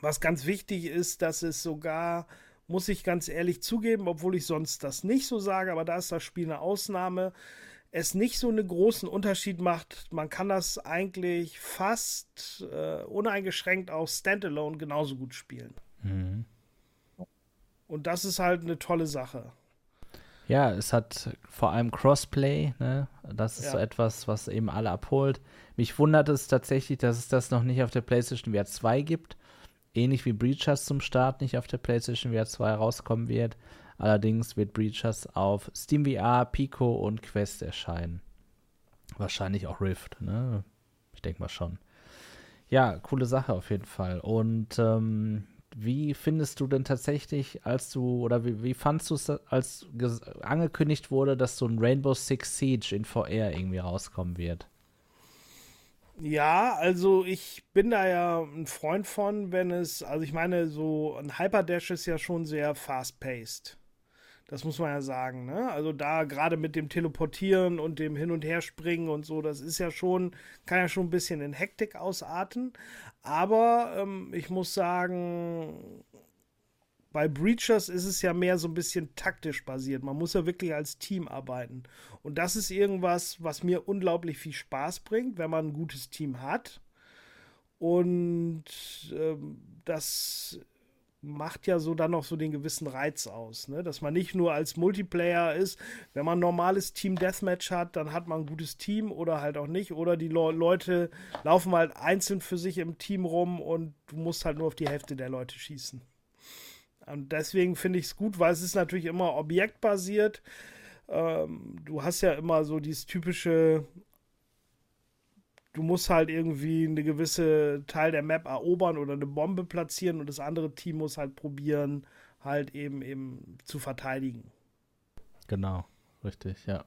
was ganz wichtig ist, dass es sogar, muss ich ganz ehrlich zugeben, obwohl ich sonst das nicht so sage, aber da ist das Spiel eine Ausnahme, es nicht so einen großen Unterschied macht. Man kann das eigentlich fast äh, uneingeschränkt auch standalone genauso gut spielen. Mhm. Und das ist halt eine tolle Sache. Ja, es hat vor allem Crossplay, ne? Das ist ja. so etwas, was eben alle abholt. Mich wundert es tatsächlich, dass es das noch nicht auf der PlayStation VR 2 gibt. Ähnlich wie Breachers zum Start nicht auf der PlayStation VR 2 rauskommen wird. Allerdings wird Breachers auf Steam VR, Pico und Quest erscheinen. Wahrscheinlich auch Rift, ne? Ich denke mal schon. Ja, coole Sache auf jeden Fall. Und ähm, wie findest du denn tatsächlich, als du, oder wie, wie fandst du es, als angekündigt wurde, dass so ein Rainbow Six Siege in VR irgendwie rauskommen wird? Ja, also ich bin da ja ein Freund von, wenn es, also ich meine, so ein Hyperdash ist ja schon sehr fast-paced. Das muss man ja sagen, ne? Also da gerade mit dem Teleportieren und dem Hin- und Herspringen und so, das ist ja schon, kann ja schon ein bisschen in Hektik ausarten. Aber ähm, ich muss sagen, bei Breachers ist es ja mehr so ein bisschen taktisch basiert. Man muss ja wirklich als Team arbeiten. Und das ist irgendwas, was mir unglaublich viel Spaß bringt, wenn man ein gutes Team hat. Und ähm, das macht ja so dann noch so den gewissen Reiz aus, ne? dass man nicht nur als Multiplayer ist, wenn man ein normales Team Deathmatch hat, dann hat man ein gutes Team oder halt auch nicht oder die Le Leute laufen halt einzeln für sich im Team rum und du musst halt nur auf die Hälfte der Leute schießen. Und deswegen finde ich es gut, weil es ist natürlich immer objektbasiert. Ähm, du hast ja immer so dieses typische du musst halt irgendwie eine gewisse Teil der Map erobern oder eine Bombe platzieren und das andere Team muss halt probieren, halt eben eben zu verteidigen. Genau, richtig, ja.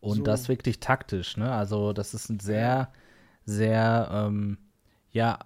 Und so. das wirklich taktisch, ne? Also das ist ein sehr, sehr, ähm, ja,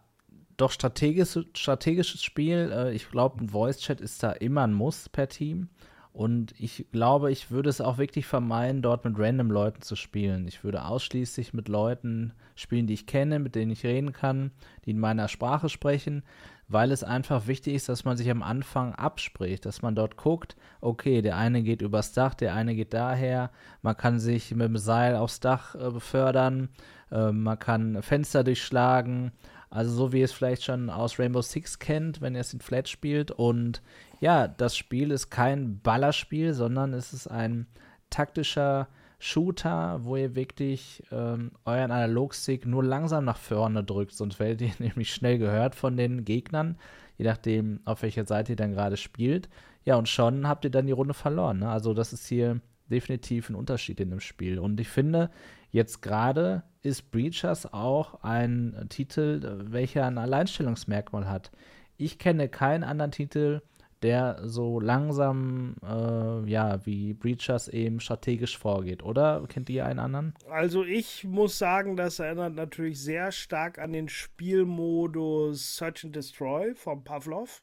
doch strategisch, strategisches Spiel. Äh, ich glaube, ein Voice-Chat ist da immer ein Muss per Team. Und ich glaube, ich würde es auch wirklich vermeiden, dort mit random Leuten zu spielen. Ich würde ausschließlich mit Leuten spielen, die ich kenne, mit denen ich reden kann, die in meiner Sprache sprechen, weil es einfach wichtig ist, dass man sich am Anfang abspricht, dass man dort guckt, okay, der eine geht übers Dach, der eine geht daher, man kann sich mit dem Seil aufs Dach äh, befördern, äh, man kann Fenster durchschlagen, also so wie ihr es vielleicht schon aus Rainbow Six kennt, wenn ihr es in Flat spielt und ja, das Spiel ist kein Ballerspiel, sondern es ist ein taktischer Shooter, wo ihr wirklich ähm, euren Analogstick nur langsam nach vorne drückt, sonst werdet ihr nämlich schnell gehört von den Gegnern, je nachdem, auf welcher Seite ihr dann gerade spielt. Ja, und schon habt ihr dann die Runde verloren. Ne? Also, das ist hier definitiv ein Unterschied in dem Spiel. Und ich finde, jetzt gerade ist Breachers auch ein Titel, welcher ein Alleinstellungsmerkmal hat. Ich kenne keinen anderen Titel, der so langsam, äh, ja, wie Breachers eben strategisch vorgeht, oder? Kennt ihr einen anderen? Also ich muss sagen, das erinnert natürlich sehr stark an den Spielmodus Search and Destroy von Pavlov.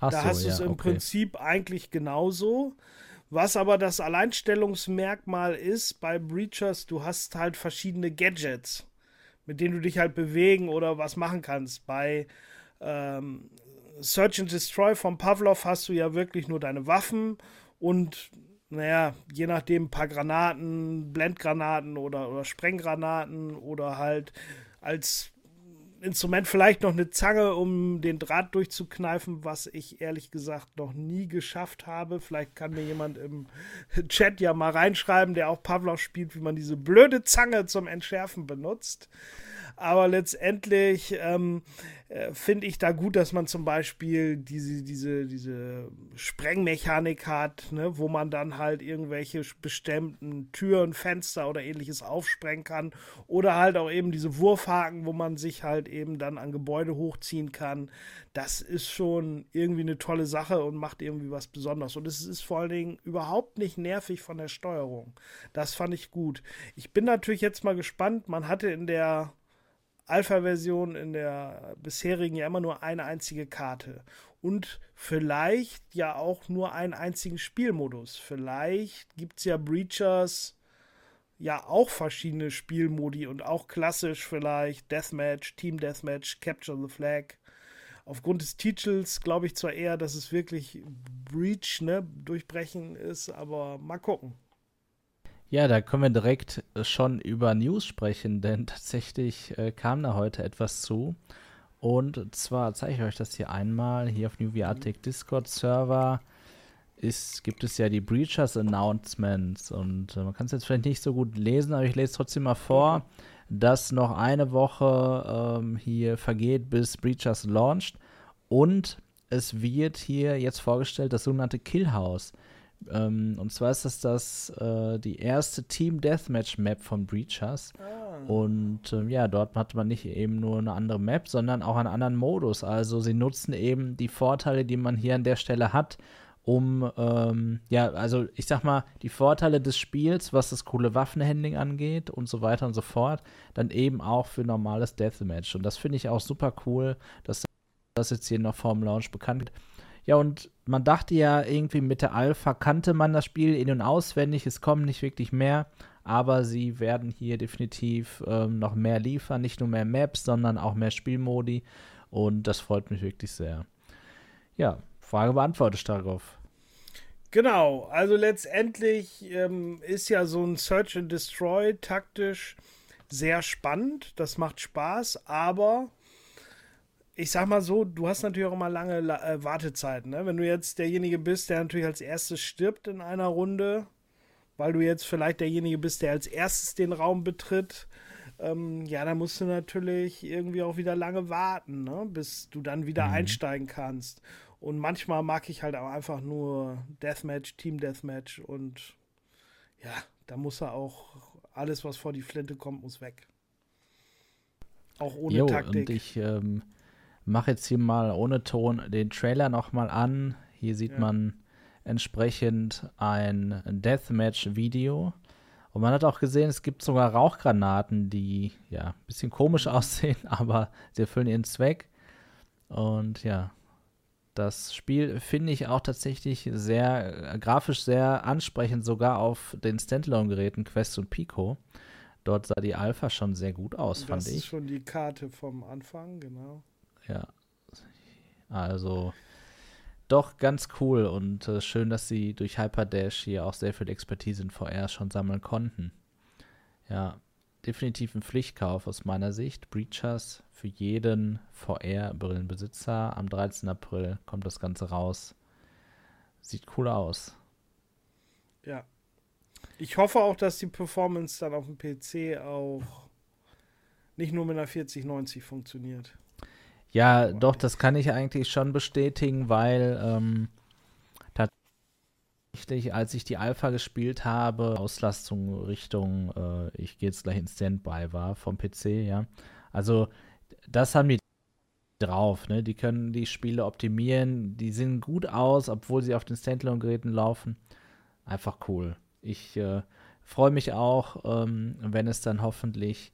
Ach da so, hast du es ja, im okay. Prinzip eigentlich genauso. Was aber das Alleinstellungsmerkmal ist bei Breachers, du hast halt verschiedene Gadgets, mit denen du dich halt bewegen oder was machen kannst. Bei ähm, Search and Destroy von Pavlov hast du ja wirklich nur deine Waffen und, naja, je nachdem ein paar Granaten, Blendgranaten oder, oder Sprenggranaten oder halt als Instrument vielleicht noch eine Zange, um den Draht durchzukneifen, was ich ehrlich gesagt noch nie geschafft habe. Vielleicht kann mir jemand im Chat ja mal reinschreiben, der auch Pavlov spielt, wie man diese blöde Zange zum Entschärfen benutzt. Aber letztendlich ähm, äh, finde ich da gut, dass man zum Beispiel diese, diese, diese Sprengmechanik hat, ne, wo man dann halt irgendwelche bestimmten Türen, Fenster oder ähnliches aufsprengen kann. Oder halt auch eben diese Wurfhaken, wo man sich halt eben dann an Gebäude hochziehen kann. Das ist schon irgendwie eine tolle Sache und macht irgendwie was Besonderes. Und es ist vor allen Dingen überhaupt nicht nervig von der Steuerung. Das fand ich gut. Ich bin natürlich jetzt mal gespannt. Man hatte in der Alpha-Version in der bisherigen ja immer nur eine einzige Karte. Und vielleicht ja auch nur einen einzigen Spielmodus. Vielleicht gibt es ja Breachers ja auch verschiedene Spielmodi und auch klassisch vielleicht Deathmatch, Team Deathmatch, Capture the Flag. Aufgrund des Titels glaube ich zwar eher, dass es wirklich Breach, ne, Durchbrechen ist, aber mal gucken. Ja, da können wir direkt äh, schon über News sprechen, denn tatsächlich äh, kam da heute etwas zu. Und zwar zeige ich euch das hier einmal. Hier auf New Viatic Discord Server ist, gibt es ja die Breachers Announcements. Und äh, man kann es jetzt vielleicht nicht so gut lesen, aber ich lese trotzdem mal vor, dass noch eine Woche ähm, hier vergeht, bis Breachers launcht. Und es wird hier jetzt vorgestellt das sogenannte Killhouse. Ähm, und zwar ist das, das äh, die erste Team Deathmatch Map von Breachers. Ah. Und ähm, ja, dort hat man nicht eben nur eine andere Map, sondern auch einen anderen Modus. Also sie nutzen eben die Vorteile, die man hier an der Stelle hat, um, ähm, ja, also ich sag mal, die Vorteile des Spiels, was das coole Waffenhandling angeht und so weiter und so fort, dann eben auch für normales Deathmatch. Und das finde ich auch super cool, dass das jetzt hier noch vorm Launch bekannt wird. Ja, und man dachte ja irgendwie mit der Alpha kannte man das Spiel in- und auswendig, es kommen nicht wirklich mehr, aber sie werden hier definitiv ähm, noch mehr liefern, nicht nur mehr Maps, sondern auch mehr Spielmodi und das freut mich wirklich sehr. Ja, Frage beantwortet, darauf. Genau, also letztendlich ähm, ist ja so ein Search and Destroy taktisch sehr spannend, das macht Spaß, aber ich sag mal so, du hast natürlich auch immer lange äh, Wartezeiten. Ne? Wenn du jetzt derjenige bist, der natürlich als erstes stirbt in einer Runde, weil du jetzt vielleicht derjenige bist, der als erstes den Raum betritt, ähm, ja, dann musst du natürlich irgendwie auch wieder lange warten, ne? bis du dann wieder mhm. einsteigen kannst. Und manchmal mag ich halt auch einfach nur Deathmatch, Team Deathmatch und ja, da muss er auch alles, was vor die Flinte kommt, muss weg. Auch ohne jo, Taktik. Und ich ähm, mache jetzt hier mal ohne Ton den Trailer nochmal an. Hier sieht ja. man entsprechend ein Deathmatch-Video. Und man hat auch gesehen, es gibt sogar Rauchgranaten, die ja ein bisschen komisch aussehen, aber sie erfüllen ihren Zweck. Und ja, das Spiel finde ich auch tatsächlich sehr äh, grafisch sehr ansprechend, sogar auf den Standalone-Geräten Quest und Pico. Dort sah die Alpha schon sehr gut aus, das fand ich. Das ist schon die Karte vom Anfang, genau. Ja. Also doch ganz cool und äh, schön, dass sie durch Hyperdash hier auch sehr viel Expertise in VR schon sammeln konnten. Ja, definitiv ein Pflichtkauf aus meiner Sicht. Breachers für jeden VR-Brillenbesitzer. Am 13. April kommt das Ganze raus. Sieht cool aus. Ja. Ich hoffe auch, dass die Performance dann auf dem PC auch nicht nur mit einer 4090 funktioniert. Ja, doch, das kann ich eigentlich schon bestätigen, weil ähm, tatsächlich, als ich die Alpha gespielt habe, Auslastung Richtung, äh, ich gehe jetzt gleich in Standby war vom PC, ja. Also, das haben die drauf, ne? Die können die Spiele optimieren, die sehen gut aus, obwohl sie auf den Standalone-Geräten laufen. Einfach cool. Ich äh, freue mich auch, ähm, wenn es dann hoffentlich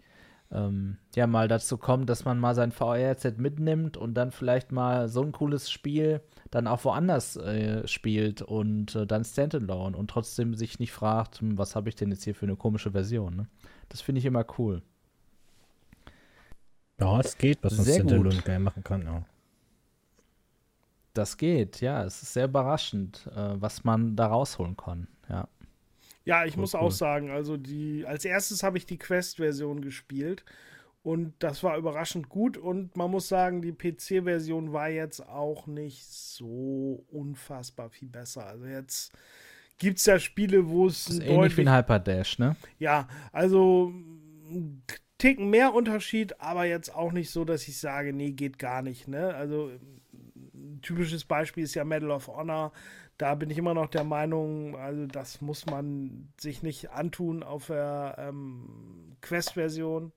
ähm, ja mal dazu kommt, dass man mal sein VR-Headset mitnimmt und dann vielleicht mal so ein cooles Spiel dann auch woanders äh, spielt und äh, dann Standalone und trotzdem sich nicht fragt, hm, was habe ich denn jetzt hier für eine komische Version. Ne? Das finde ich immer cool. Ja, es geht, was man Standalone geil machen kann. Ja. Das geht, ja. Es ist sehr überraschend, äh, was man da rausholen kann. Ja. Ja, ich muss auch sagen, also die als erstes habe ich die Quest-Version gespielt und das war überraschend gut und man muss sagen, die PC-Version war jetzt auch nicht so unfassbar viel besser. Also jetzt gibt es ja Spiele, wo es ähnlich wie ein Hyperdash, ne? Ja, also Ticken mehr Unterschied, aber jetzt auch nicht so, dass ich sage, nee, geht gar nicht. Ne? Also ein typisches Beispiel ist ja Medal of Honor. Da bin ich immer noch der Meinung, also das muss man sich nicht antun auf der ähm, Quest-Version.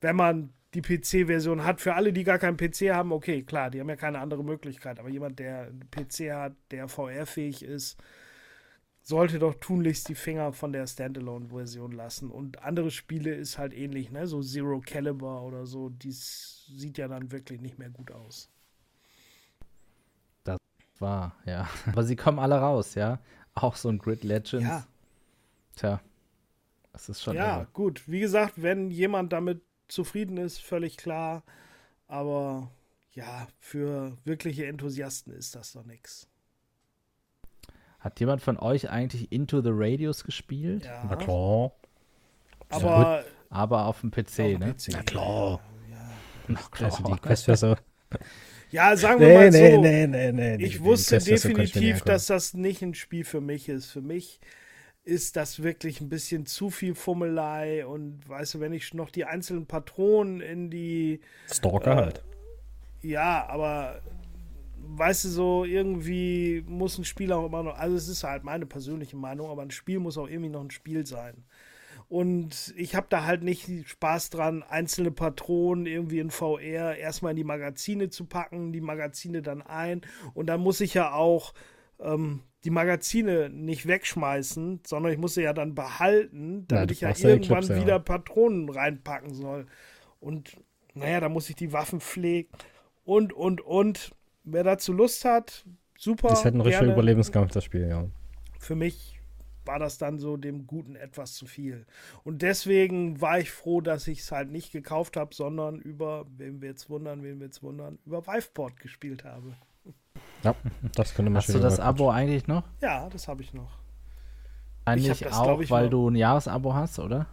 Wenn man die PC-Version hat, für alle, die gar keinen PC haben, okay, klar, die haben ja keine andere Möglichkeit. Aber jemand, der einen PC hat, der VR-fähig ist, sollte doch tunlichst die Finger von der Standalone-Version lassen. Und andere Spiele ist halt ähnlich, ne? So Zero Caliber oder so, dies sieht ja dann wirklich nicht mehr gut aus. War, ja. Aber sie kommen alle raus, ja. Auch so ein Grid Legends. Ja. Tja, das ist schon. Ja, irre. gut. Wie gesagt, wenn jemand damit zufrieden ist, völlig klar. Aber ja, für wirkliche Enthusiasten ist das doch nichts. Hat jemand von euch eigentlich Into the Radius gespielt? Ja. Na klar. Aber, aber auf dem PC, auf ne? PC. Na klar. Ja. Na klar. Also die Quest so. Ja, sagen wir nee, mal so. Nee, nee, nee, nee, ich wusste definitiv, dass das nicht ein Spiel für mich ist. Für mich ist das wirklich ein bisschen zu viel Fummelei und weißt du, wenn ich noch die einzelnen Patronen in die Stalker äh, halt. Ja, aber weißt du, so irgendwie muss ein Spiel auch immer noch, also es ist halt meine persönliche Meinung, aber ein Spiel muss auch irgendwie noch ein Spiel sein. Und ich habe da halt nicht Spaß dran, einzelne Patronen irgendwie in VR erstmal in die Magazine zu packen, die Magazine dann ein. Und dann muss ich ja auch ähm, die Magazine nicht wegschmeißen, sondern ich muss sie ja dann behalten, damit ja, ich ja irgendwann Clips, wieder Patronen reinpacken soll. Und naja, da muss ich die Waffen pflegen und, und, und. Wer dazu Lust hat, super. Das hätte ein richtiger Überlebenskampf, das Spiel, ja. Für mich war das dann so dem Guten etwas zu viel. Und deswegen war ich froh, dass ich es halt nicht gekauft habe, sondern über, wem wir jetzt wundern, wem wir jetzt wundern, über Viveport gespielt habe. Ja, das könnte man Hast du das Abo eigentlich noch? Ja, das habe ich noch. Eigentlich ich das, auch, ich, weil du ein Jahresabo hast, oder?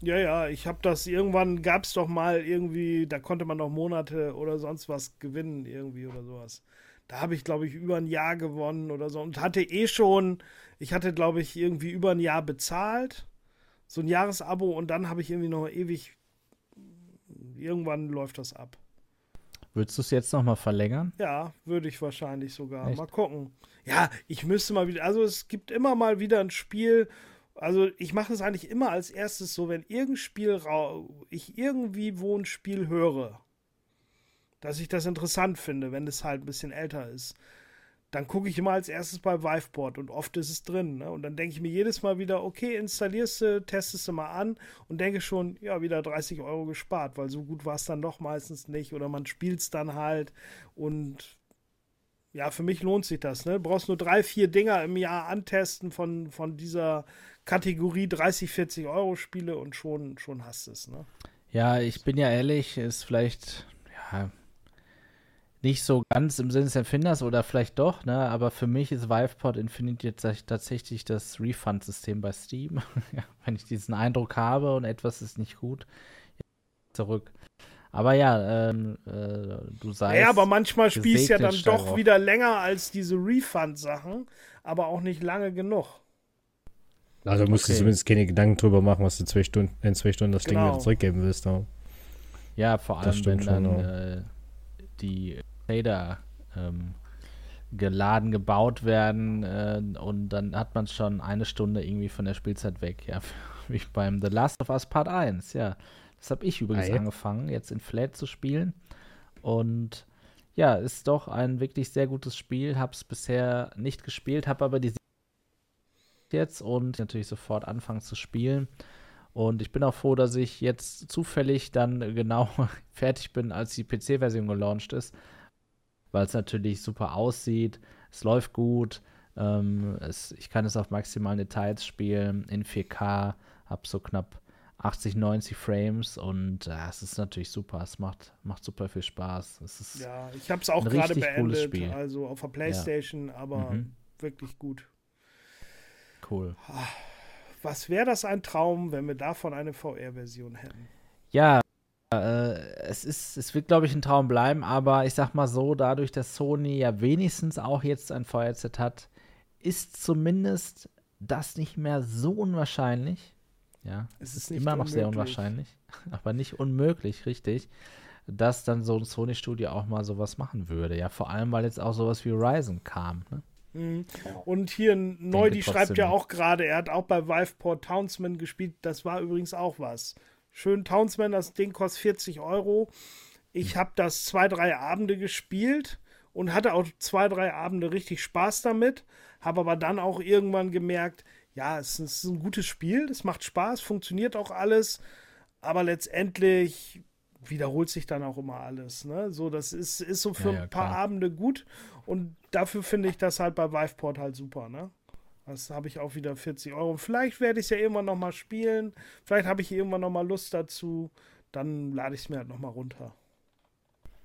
Ja, ja, ich habe das irgendwann, gab es doch mal irgendwie, da konnte man noch Monate oder sonst was gewinnen irgendwie oder sowas. Da habe ich, glaube ich, über ein Jahr gewonnen oder so und hatte eh schon, ich hatte, glaube ich, irgendwie über ein Jahr bezahlt, so ein Jahresabo und dann habe ich irgendwie noch ewig, irgendwann läuft das ab. Würdest du es jetzt nochmal verlängern? Ja, würde ich wahrscheinlich sogar. Echt? Mal gucken. Ja, ich müsste mal wieder, also es gibt immer mal wieder ein Spiel, also ich mache es eigentlich immer als erstes so, wenn irgendein Spiel ich irgendwie wo ein Spiel höre, dass ich das interessant finde, wenn es halt ein bisschen älter ist, dann gucke ich immer als erstes bei Viveport und oft ist es drin. Ne? Und dann denke ich mir jedes Mal wieder, okay, installierst du, testest du mal an und denke schon, ja, wieder 30 Euro gespart, weil so gut war es dann doch meistens nicht. Oder man spielt es dann halt und ja, für mich lohnt sich das. Ne? Du brauchst nur drei, vier Dinger im Jahr antesten von, von dieser Kategorie 30, 40 Euro Spiele und schon, schon hast du es. Ne? Ja, ich bin ja ehrlich, ist vielleicht ja, nicht so ganz im Sinne des Erfinders oder vielleicht doch, ne? aber für mich ist Vivepod Infinity jetzt tatsächlich das Refund-System bei Steam. Wenn ich diesen Eindruck habe und etwas ist nicht gut, zurück. Aber ja, ähm, äh, du sagst. Ja, aber manchmal spielst du ja dann doch wieder länger als diese Refund-Sachen, aber auch nicht lange genug. Also musst okay. du zumindest keine Gedanken drüber machen, was du zwei Stunden, in zwei Stunden das genau. Ding wieder zurückgeben willst. Aber. Ja, vor allem, wenn dann äh, die Trader ähm, geladen, gebaut werden äh, und dann hat man schon eine Stunde irgendwie von der Spielzeit weg. Ja, wie beim The Last of Us Part 1, ja. Das habe ich übrigens ah, angefangen, jetzt in Flat zu spielen. Und ja, ist doch ein wirklich sehr gutes Spiel. Habe es bisher nicht gespielt, habe aber die jetzt und natürlich sofort anfangen zu spielen. Und ich bin auch froh, dass ich jetzt zufällig dann genau fertig bin, als die PC-Version gelauncht ist, weil es natürlich super aussieht, es läuft gut, ähm, es, ich kann es auf maximalen Details spielen, in 4K, habe so knapp 80, 90 Frames und äh, es ist natürlich super. Es macht, macht super viel Spaß. Es ist ja, ich habe es auch gerade beendet, also auf der Playstation, ja. aber mhm. wirklich gut. Cool. Was wäre das ein Traum, wenn wir davon eine VR-Version hätten? Ja, es ist, es wird, glaube ich, ein Traum bleiben, aber ich sag mal so, dadurch, dass Sony ja wenigstens auch jetzt ein VR-Set hat, ist zumindest das nicht mehr so unwahrscheinlich. ja. Es, ist, immer noch sehr unwahrscheinlich, aber nicht unmöglich, richtig, dass dann so ein Sony-Studio auch mal sowas machen würde. Ja, vor allem, weil jetzt auch sowas wie Ryzen kam. Ne? Mhm. Und hier neu, die schreibt ja auch gerade, er hat auch bei Viveport Townsman gespielt. Das war übrigens auch was. Schön Townsman, das Ding kostet 40 Euro. Ich habe das zwei, drei Abende gespielt und hatte auch zwei, drei Abende richtig Spaß damit. Habe aber dann auch irgendwann gemerkt, ja, es ist ein gutes Spiel, es macht Spaß, funktioniert auch alles, aber letztendlich wiederholt sich dann auch immer alles. Ne? So, das ist, ist so für ja, ja, ein paar klar. Abende gut und dafür finde ich das halt bei Viveport halt super. Ne? Das habe ich auch wieder 40 Euro. Vielleicht werde ich es ja irgendwann nochmal spielen. Vielleicht habe ich irgendwann nochmal Lust dazu. Dann lade ich es mir halt nochmal runter.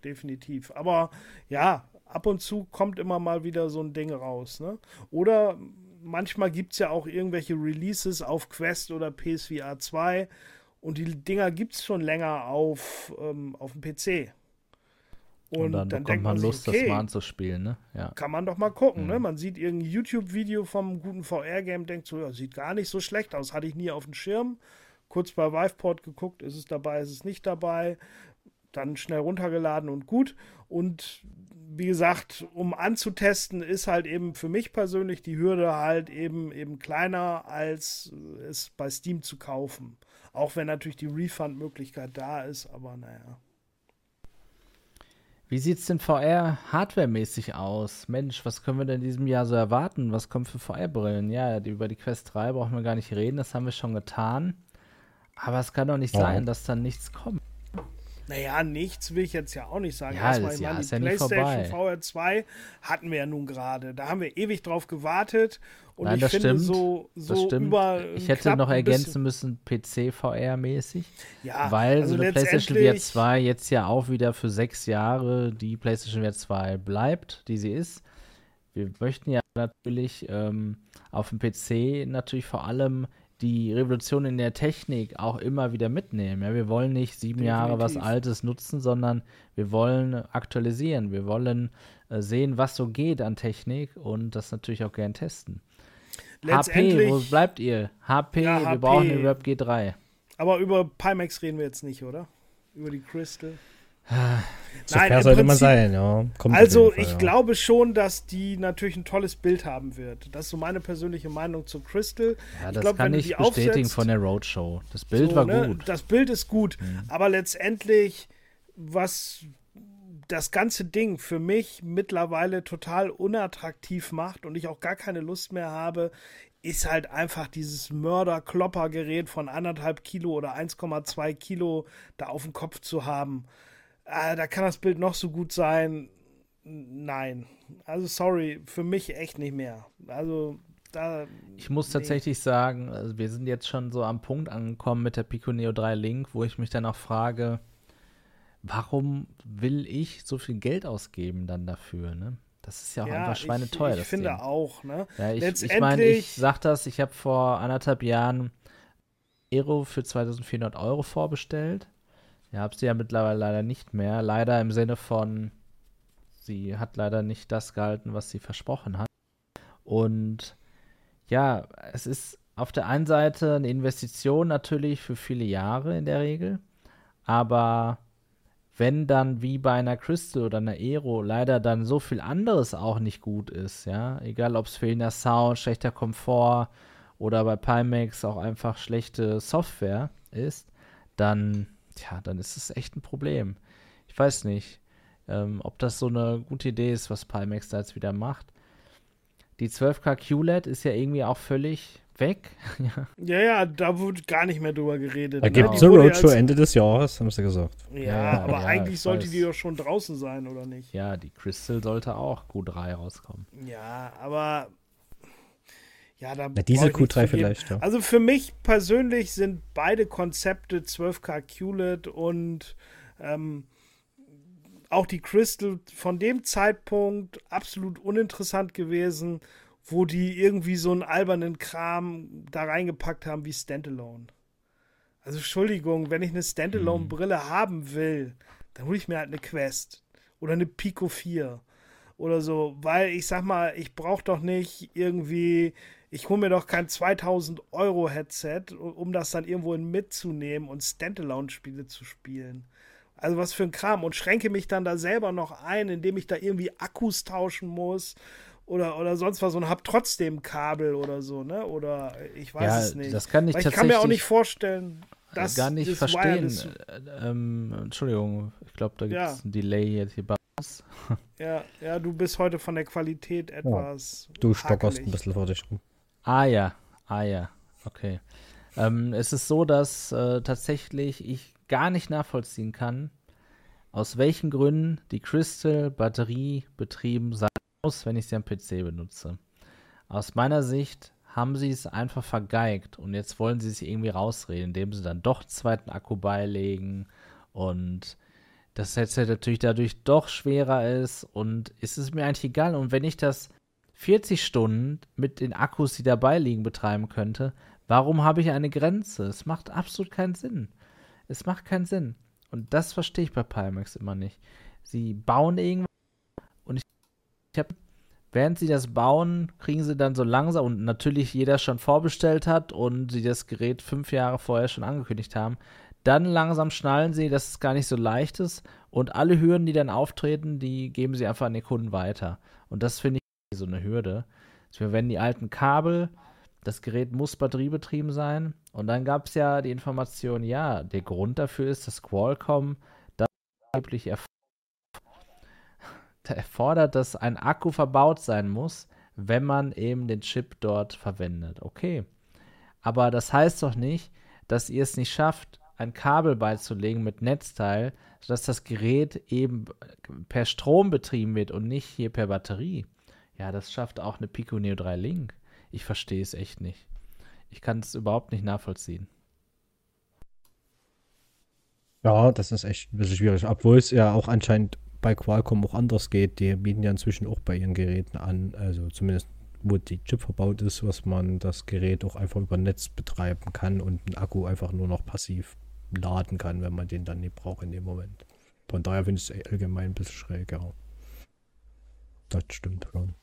Definitiv. Aber ja, ab und zu kommt immer mal wieder so ein Ding raus. Ne? Oder manchmal gibt es ja auch irgendwelche Releases auf Quest oder PSVR 2 und die Dinger gibt es schon länger auf, ähm, auf dem PC. Und, und dann, dann bekommt man, man Lust, okay, das mal anzuspielen, ne? Ja. Kann man doch mal gucken, ne? mhm. ne? Man sieht irgendein YouTube-Video vom guten VR-Game, denkt so, ja, sieht gar nicht so schlecht aus, hatte ich nie auf dem Schirm. Kurz bei Viveport geguckt, ist es dabei, ist es nicht dabei. Dann schnell runtergeladen und gut. Und wie gesagt, um anzutesten, ist halt eben für mich persönlich die Hürde halt eben eben kleiner, als es bei Steam zu kaufen. Auch wenn natürlich die Refund-Möglichkeit da ist, aber naja. Wie sieht es denn VR hardwaremäßig aus? Mensch, was können wir denn in diesem Jahr so erwarten? Was kommt für VR-Brillen? Ja, die, über die Quest 3 brauchen wir gar nicht reden, das haben wir schon getan. Aber es kann doch nicht ja. sein, dass dann nichts kommt. Naja, nichts will ich jetzt ja auch nicht sagen. Ja, Erstmal, ich meine, die ja PlayStation VR 2 hatten wir ja nun gerade. Da haben wir ewig drauf gewartet. Und Nein, ich das finde stimmt. so, so das stimmt. über. Ich hätte noch ergänzen müssen, PC VR-mäßig. Ja, weil also so eine PlayStation VR 2 jetzt ja auch wieder für sechs Jahre die PlayStation VR 2 bleibt, die sie ist. Wir möchten ja natürlich ähm, auf dem PC natürlich vor allem die Revolution in der Technik auch immer wieder mitnehmen. Ja, wir wollen nicht sieben Definitiv. Jahre was Altes nutzen, sondern wir wollen aktualisieren. Wir wollen äh, sehen, was so geht an Technik und das natürlich auch gern testen. HP, wo bleibt ihr? HP, ja, wir HP. brauchen den Rap G3. Aber über Pimax reden wir jetzt nicht, oder? Über die Crystal. So Nein, fair sollte man sein, ja. Kommt also Fall, ich ja. glaube schon, dass die natürlich ein tolles Bild haben wird. Das ist so meine persönliche Meinung zu Crystal. Ja, das ich glaub, kann ich bestätigen aufsetzt, von der Roadshow. Das Bild so, war ne, gut. Das Bild ist gut, mhm. aber letztendlich, was das ganze Ding für mich mittlerweile total unattraktiv macht und ich auch gar keine Lust mehr habe, ist halt einfach dieses Mörder-Klopper-Gerät von anderthalb Kilo oder 1,2 Kilo da auf dem Kopf zu haben äh, da kann das Bild noch so gut sein. Nein. Also sorry, für mich echt nicht mehr. Also da. Ich muss nee. tatsächlich sagen, also wir sind jetzt schon so am Punkt angekommen mit der Pico Neo 3 Link, wo ich mich dann auch frage, warum will ich so viel Geld ausgeben dann dafür, ne? Das ist ja auch ja, einfach schweineteuer. Ich, ich finde Ding. auch, ne? Ja, ich, ich meine, ich sag das, ich habe vor anderthalb Jahren Aero für 2400 Euro vorbestellt. Ja, habe sie ja mittlerweile leider nicht mehr. Leider im Sinne von, sie hat leider nicht das gehalten, was sie versprochen hat. Und ja, es ist auf der einen Seite eine Investition natürlich für viele Jahre in der Regel, aber wenn dann wie bei einer Crystal oder einer Aero leider dann so viel anderes auch nicht gut ist, ja, egal ob es fehlender Sound, schlechter Komfort oder bei Pimax auch einfach schlechte Software ist, dann Tja, dann ist es echt ein Problem. Ich weiß nicht, ähm, ob das so eine gute Idee ist, was Pimax da jetzt wieder macht. Die 12K QLED ist ja irgendwie auch völlig weg. ja. ja, ja, da wird gar nicht mehr drüber geredet. Da ne? gibt es eine Roadshow Ende des Jahres, haben sie gesagt. Ja, ja aber ja, eigentlich sollte weiß. die doch schon draußen sein, oder nicht? Ja, die Crystal sollte auch Q3 rauskommen. Ja, aber ja, da Na, diese Q3 vielleicht. Ja. Also für mich persönlich sind beide Konzepte 12K QLED und ähm, auch die Crystal von dem Zeitpunkt absolut uninteressant gewesen, wo die irgendwie so einen albernen Kram da reingepackt haben wie Standalone. Also Entschuldigung, wenn ich eine Standalone-Brille hm. haben will, dann hole ich mir halt eine Quest oder eine Pico 4 oder so, weil ich sag mal, ich brauche doch nicht irgendwie ich hole mir doch kein 2000 Euro Headset, um das dann irgendwo mitzunehmen und Standalone-Spiele zu spielen. Also was für ein Kram und schränke mich dann da selber noch ein, indem ich da irgendwie Akkus tauschen muss oder, oder sonst was und habe trotzdem Kabel oder so, ne? Oder ich weiß ja, es nicht. Das kann ich, ich kann mir auch nicht vorstellen, dass gar nicht das verstehen. Äh, ähm, Entschuldigung, ich glaube, da gibt es Ja. ein Delay jetzt hier. Ja, ja, du bist heute von der Qualität etwas. Du stockerst ein bisschen vor dich rum. Ah ja, ah ja, okay. Ähm, es ist so, dass äh, tatsächlich ich gar nicht nachvollziehen kann, aus welchen Gründen die Crystal Batterie betrieben sein muss, wenn ich sie am PC benutze. Aus meiner Sicht haben sie es einfach vergeigt und jetzt wollen sie sich irgendwie rausreden, indem sie dann doch einen zweiten Akku beilegen und das Headset natürlich dadurch doch schwerer ist und es ist mir eigentlich egal und wenn ich das 40 Stunden mit den Akkus, die dabei liegen, betreiben könnte, warum habe ich eine Grenze? Es macht absolut keinen Sinn. Es macht keinen Sinn. Und das verstehe ich bei Pimax immer nicht. Sie bauen irgendwas und ich, ich habe, während sie das bauen, kriegen sie dann so langsam und natürlich jeder schon vorbestellt hat und sie das Gerät fünf Jahre vorher schon angekündigt haben, dann langsam schnallen sie, dass es gar nicht so leicht ist und alle Hürden, die dann auftreten, die geben sie einfach an den Kunden weiter. Und das finde ich so eine Hürde. Wir werden die alten Kabel, das Gerät muss batteriebetrieben sein. Und dann gab es ja die Information, ja, der Grund dafür ist, dass Qualcomm das angeblich erf erfordert, dass ein Akku verbaut sein muss, wenn man eben den Chip dort verwendet. Okay. Aber das heißt doch nicht, dass ihr es nicht schafft, ein Kabel beizulegen mit Netzteil, sodass das Gerät eben per Strom betrieben wird und nicht hier per Batterie. Ja, das schafft auch eine Pico Neo 3 Link. Ich verstehe es echt nicht. Ich kann es überhaupt nicht nachvollziehen. Ja, das ist echt ein bisschen schwierig. Obwohl es ja auch anscheinend bei Qualcomm auch anders geht. Die bieten ja inzwischen auch bei ihren Geräten an, also zumindest wo die Chip verbaut ist, was man das Gerät auch einfach über Netz betreiben kann und einen Akku einfach nur noch passiv laden kann, wenn man den dann nicht braucht in dem Moment. Von daher finde ich es allgemein ein bisschen schräg, ja. Das stimmt schon.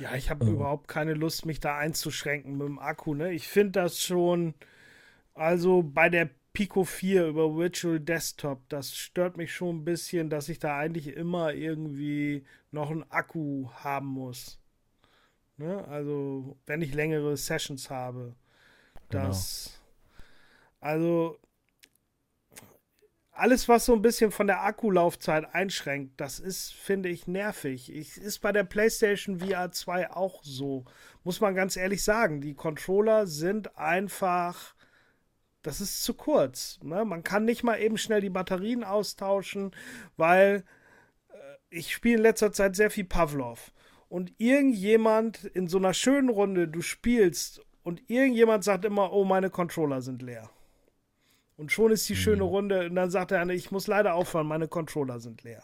Ja, ich habe Ja. überhaupt keine Lust, mich da einzuschränken mit dem Akku. Ne? Ich finde das schon, also bei der Pico 4 über Virtual Desktop, das stört mich schon ein bisschen, dass ich da eigentlich immer irgendwie noch einen Akku haben muss. Ne? Also, wenn ich längere Sessions habe. Genau. Das, also, alles, was so ein bisschen von der Akkulaufzeit einschränkt, das ist, finde ich, nervig. Ich, ist bei der PlayStation VR 2 auch so. Muss man ganz ehrlich sagen. Die Controller sind einfach. Das ist zu kurz. Ne? Man kann nicht mal eben schnell die Batterien austauschen, weil äh, ich spiele in letzter Zeit sehr viel Pavlov. Und irgendjemand in so einer schönen Runde, du spielst und irgendjemand sagt immer, oh, meine Controller sind leer. Und schon ist die schöne Runde und dann sagt eine, ich muss leider aufhören, meine Controller sind leer.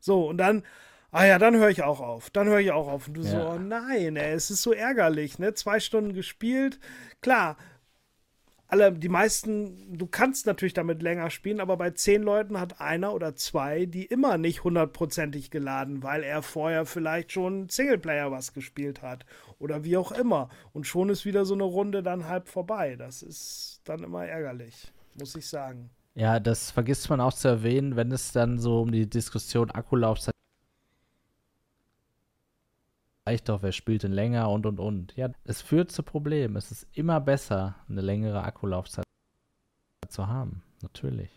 So, und dann, ah ja, dann höre ich auch auf. Dann höre ich auch auf. Und du so, Ja. oh nein, ey, es ist so ärgerlich, ne? Zwei Stunden gespielt. Klar, alle, die meisten, du kannst natürlich damit länger spielen, aber bei zehn Leuten hat einer oder zwei die immer nicht hundertprozentig geladen, weil er vorher vielleicht schon Singleplayer was gespielt hat oder wie auch immer. Und schon ist wieder so eine Runde dann halb vorbei. Das ist dann immer ärgerlich, muss ich sagen. Ja, das vergisst man auch zu erwähnen, wenn es dann so um die Diskussion Akkulaufzeit reicht doch, wer spielt denn länger und und und. Ja, es führt zu Problemen. Es ist immer besser, eine längere Akkulaufzeit zu haben. Natürlich.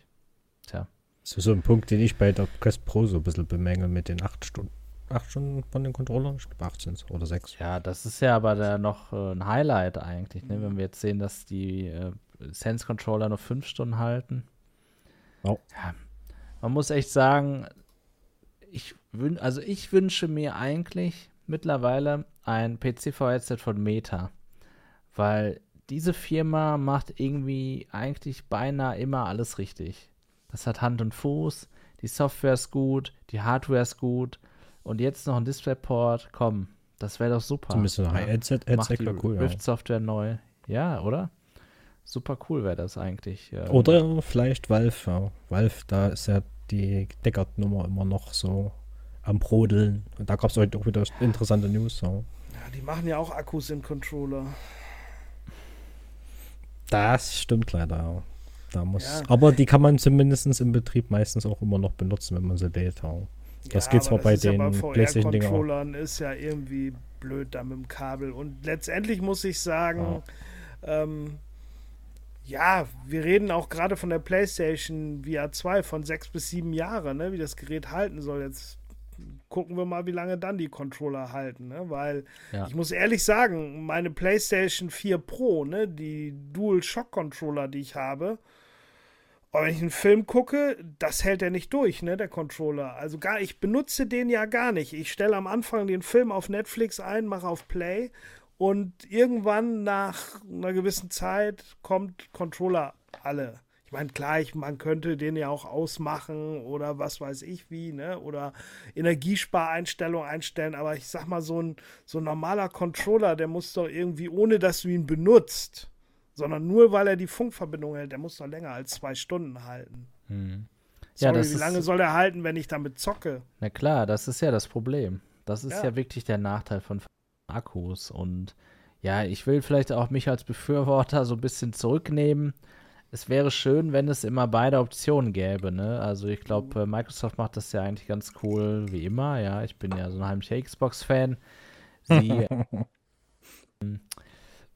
Tja. Das ist so ein Punkt, den ich bei der Quest Pro so ein bisschen bemängel mit den 8 Stunden. 8 Stunden von den Controllern? Ich glaube 18 oder 6. Ja, das ist ja aber da noch äh, ein Highlight eigentlich, ne? wenn wir jetzt sehen, dass die äh, Sense-Controller nur fünf Stunden halten. Ja. Ja, man muss echt sagen, ich wün also ich wünsche mir eigentlich mittlerweile ein PC-V-Headset von Meta, weil diese Firma macht irgendwie eigentlich beinahe immer alles richtig. Das hat Hand und Fuß, die Software ist gut, die Hardware ist gut und jetzt noch ein DisplayPort, komm, das wäre doch super. Zumindest ein die wäre cool. Rift-Software neu. Ja, oder? Super cool wäre das eigentlich. ähm, Oder vielleicht Valve, ja. Valve, da ist ja die Deckard-Nummer immer noch so am Brodeln. Und da gab es heute auch wieder interessante News. Ja. Ja, die machen ja auch Akkus in Controller. Das stimmt leider. Da muss, Ja. Aber die kann man zumindest im Betrieb meistens auch immer noch benutzen, wenn man sie lädt. ja. Das Ja, geht zwar bei ja den PlayStation-Dingern auch. VR-Controllern ist ja irgendwie blöd da mit dem Kabel. Und letztendlich muss ich sagen, ähm, ja, wir reden auch gerade von der PlayStation VR 2 von sechs bis sieben Jahre, ne, wie das Gerät halten soll. Jetzt gucken wir mal, wie lange dann die Controller halten, ne? Weil Ja. ich muss ehrlich sagen, meine PlayStation 4 Pro, ne, die Dual Shock Controller, die ich habe, aber wenn ich einen Film gucke, das hält er nicht durch, ne, der Controller. Also gar, ich benutze den ja gar nicht. Ich stelle am Anfang den Film auf Netflix ein, mache auf Play und irgendwann nach einer gewissen Zeit kommt Controller alle. Ich meine, klar, ich, man könnte den ja auch ausmachen oder was weiß ich wie, ne? Oder Energiespareinstellungen einstellen, aber ich sag mal, so ein, so ein normaler Controller, der muss doch irgendwie, ohne dass du ihn benutzt, sondern nur weil er die Funkverbindung hält, der muss doch länger als zwei Stunden halten. Hm. Sorry, Ja, das wie lange soll er halten, wenn ich damit zocke? Na klar, das ist ja das Problem. Das ist ja, Ja. wirklich der Nachteil von Akkus. Und ja, ich will vielleicht auch mich als Befürworter so ein bisschen zurücknehmen. Es wäre schön, wenn es immer beide Optionen gäbe, ne? Also ich glaube, Microsoft macht das ja eigentlich ganz cool, wie immer, ja. Ich bin ja so ein heimlicher Xbox-Fan. Sie ähm,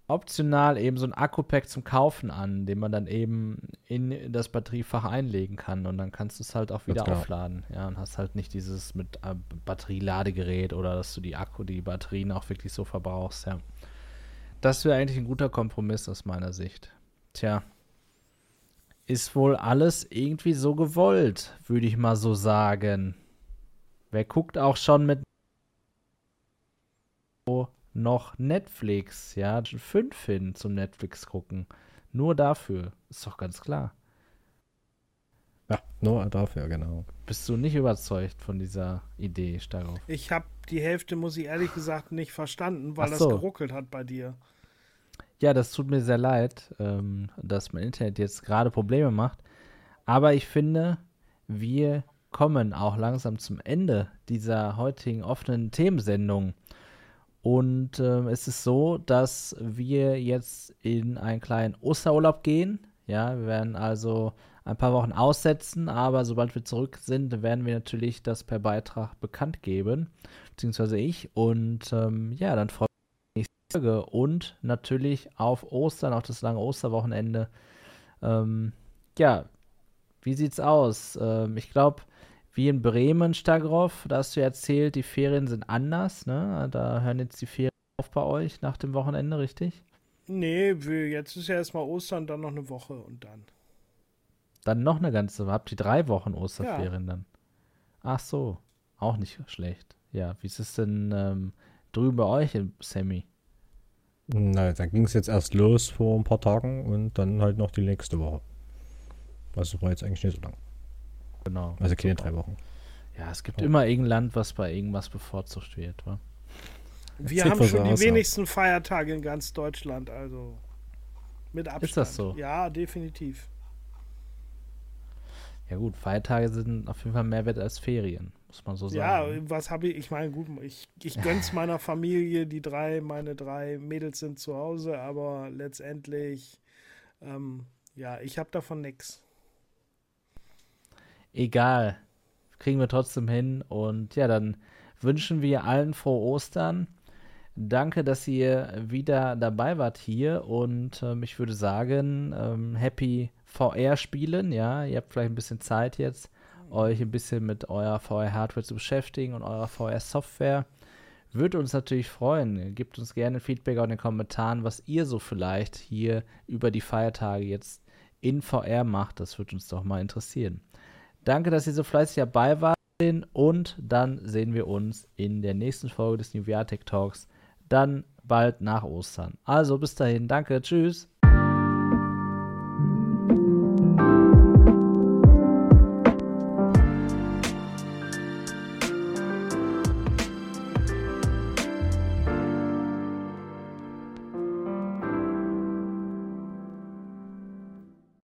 optional eben so ein Akku-Pack zum Kaufen an, den man dann eben in das Batteriefach einlegen kann und dann kannst du es halt auch wieder genau. aufladen. Ja, und hast halt nicht dieses mit äh, Batterieladegerät oder dass du die Akku, die Batterien auch wirklich so verbrauchst, ja. Das wäre eigentlich ein guter Kompromiss aus meiner Sicht. Tja. Ist wohl alles irgendwie so gewollt, würde ich mal so sagen. Wer guckt auch schon mit noch Netflix, ja, fünf hin zum Netflix gucken. Nur dafür, ist doch ganz klar. Ja, nur dafür, genau. Bist du nicht überzeugt von dieser Idee, Starov? Ich habe die Hälfte, muss ich ehrlich gesagt, nicht verstanden, weil Ach das so. geruckelt hat bei dir. Ja, das tut mir sehr leid, ähm, dass mein Internet jetzt gerade Probleme macht. Aber ich finde, wir kommen auch langsam zum Ende dieser heutigen offenen Themensendung. Und ähm, es ist so, dass wir jetzt in einen kleinen Osterurlaub gehen. Ja, wir werden also ein paar Wochen aussetzen, aber sobald wir zurück sind, werden wir natürlich das per Beitrag bekannt geben, beziehungsweise ich. Und ähm, ja, dann freue ich mich auf die nächste Folge und natürlich auf Ostern, auf das lange Osterwochenende. Ähm, ja, wie sieht's aus? Ähm, ich glaube, wie in Bremen, Stagroff, da hast du ja erzählt, die Ferien sind anders, ne? Da hören jetzt die Ferien auf bei euch nach dem Wochenende, richtig? Nee, jetzt ist ja erstmal Ostern, dann noch eine Woche und dann. Dann noch eine ganze, habt ihr drei Wochen Osterferien dann? Ach so, auch nicht schlecht. Ja, wie ist es denn ähm, drüben bei euch im Sammy? Na, dann ging es jetzt erst los vor ein paar Tagen und dann halt noch die nächste Woche. Also war jetzt eigentlich nicht so lang. Genau. Also keine drei Wochen. Ja, es gibt Oh. immer irgendein Land, was bei irgendwas bevorzugt wird, wa? Wir haben schon so die aus, wenigsten Feiertage in ganz Deutschland, also mit Abstand. das so? Ja, definitiv. Ja gut, Feiertage sind auf jeden Fall mehr wert als Ferien, muss man so Ja, sagen. was habe ich? Ich meine, gut, ich, ich gönn's meiner Familie, die drei, meine drei Mädels sind zu Hause, aber letztendlich, ähm, ja, ich habe davon nichts. Egal. Kriegen wir trotzdem hin. Und ja, dann wünschen wir allen frohe Ostern. Danke, dass ihr wieder dabei wart hier. Und ähm, ich würde sagen, ähm, happy VR-Spielen. Ja, ihr habt vielleicht ein bisschen Zeit jetzt, euch ein bisschen mit eurer VR-Hardware zu beschäftigen und eurer VR-Software. Würde uns natürlich freuen. Gebt uns gerne Feedback in den Kommentaren, was ihr so vielleicht hier über die Feiertage jetzt in VR macht. Das würde uns doch mal interessieren. Danke, dass ihr so fleißig dabei wart und dann sehen wir uns in der nächsten Folge des New VR Tech Talks. Dann bald nach Ostern. Also bis dahin, danke, tschüss.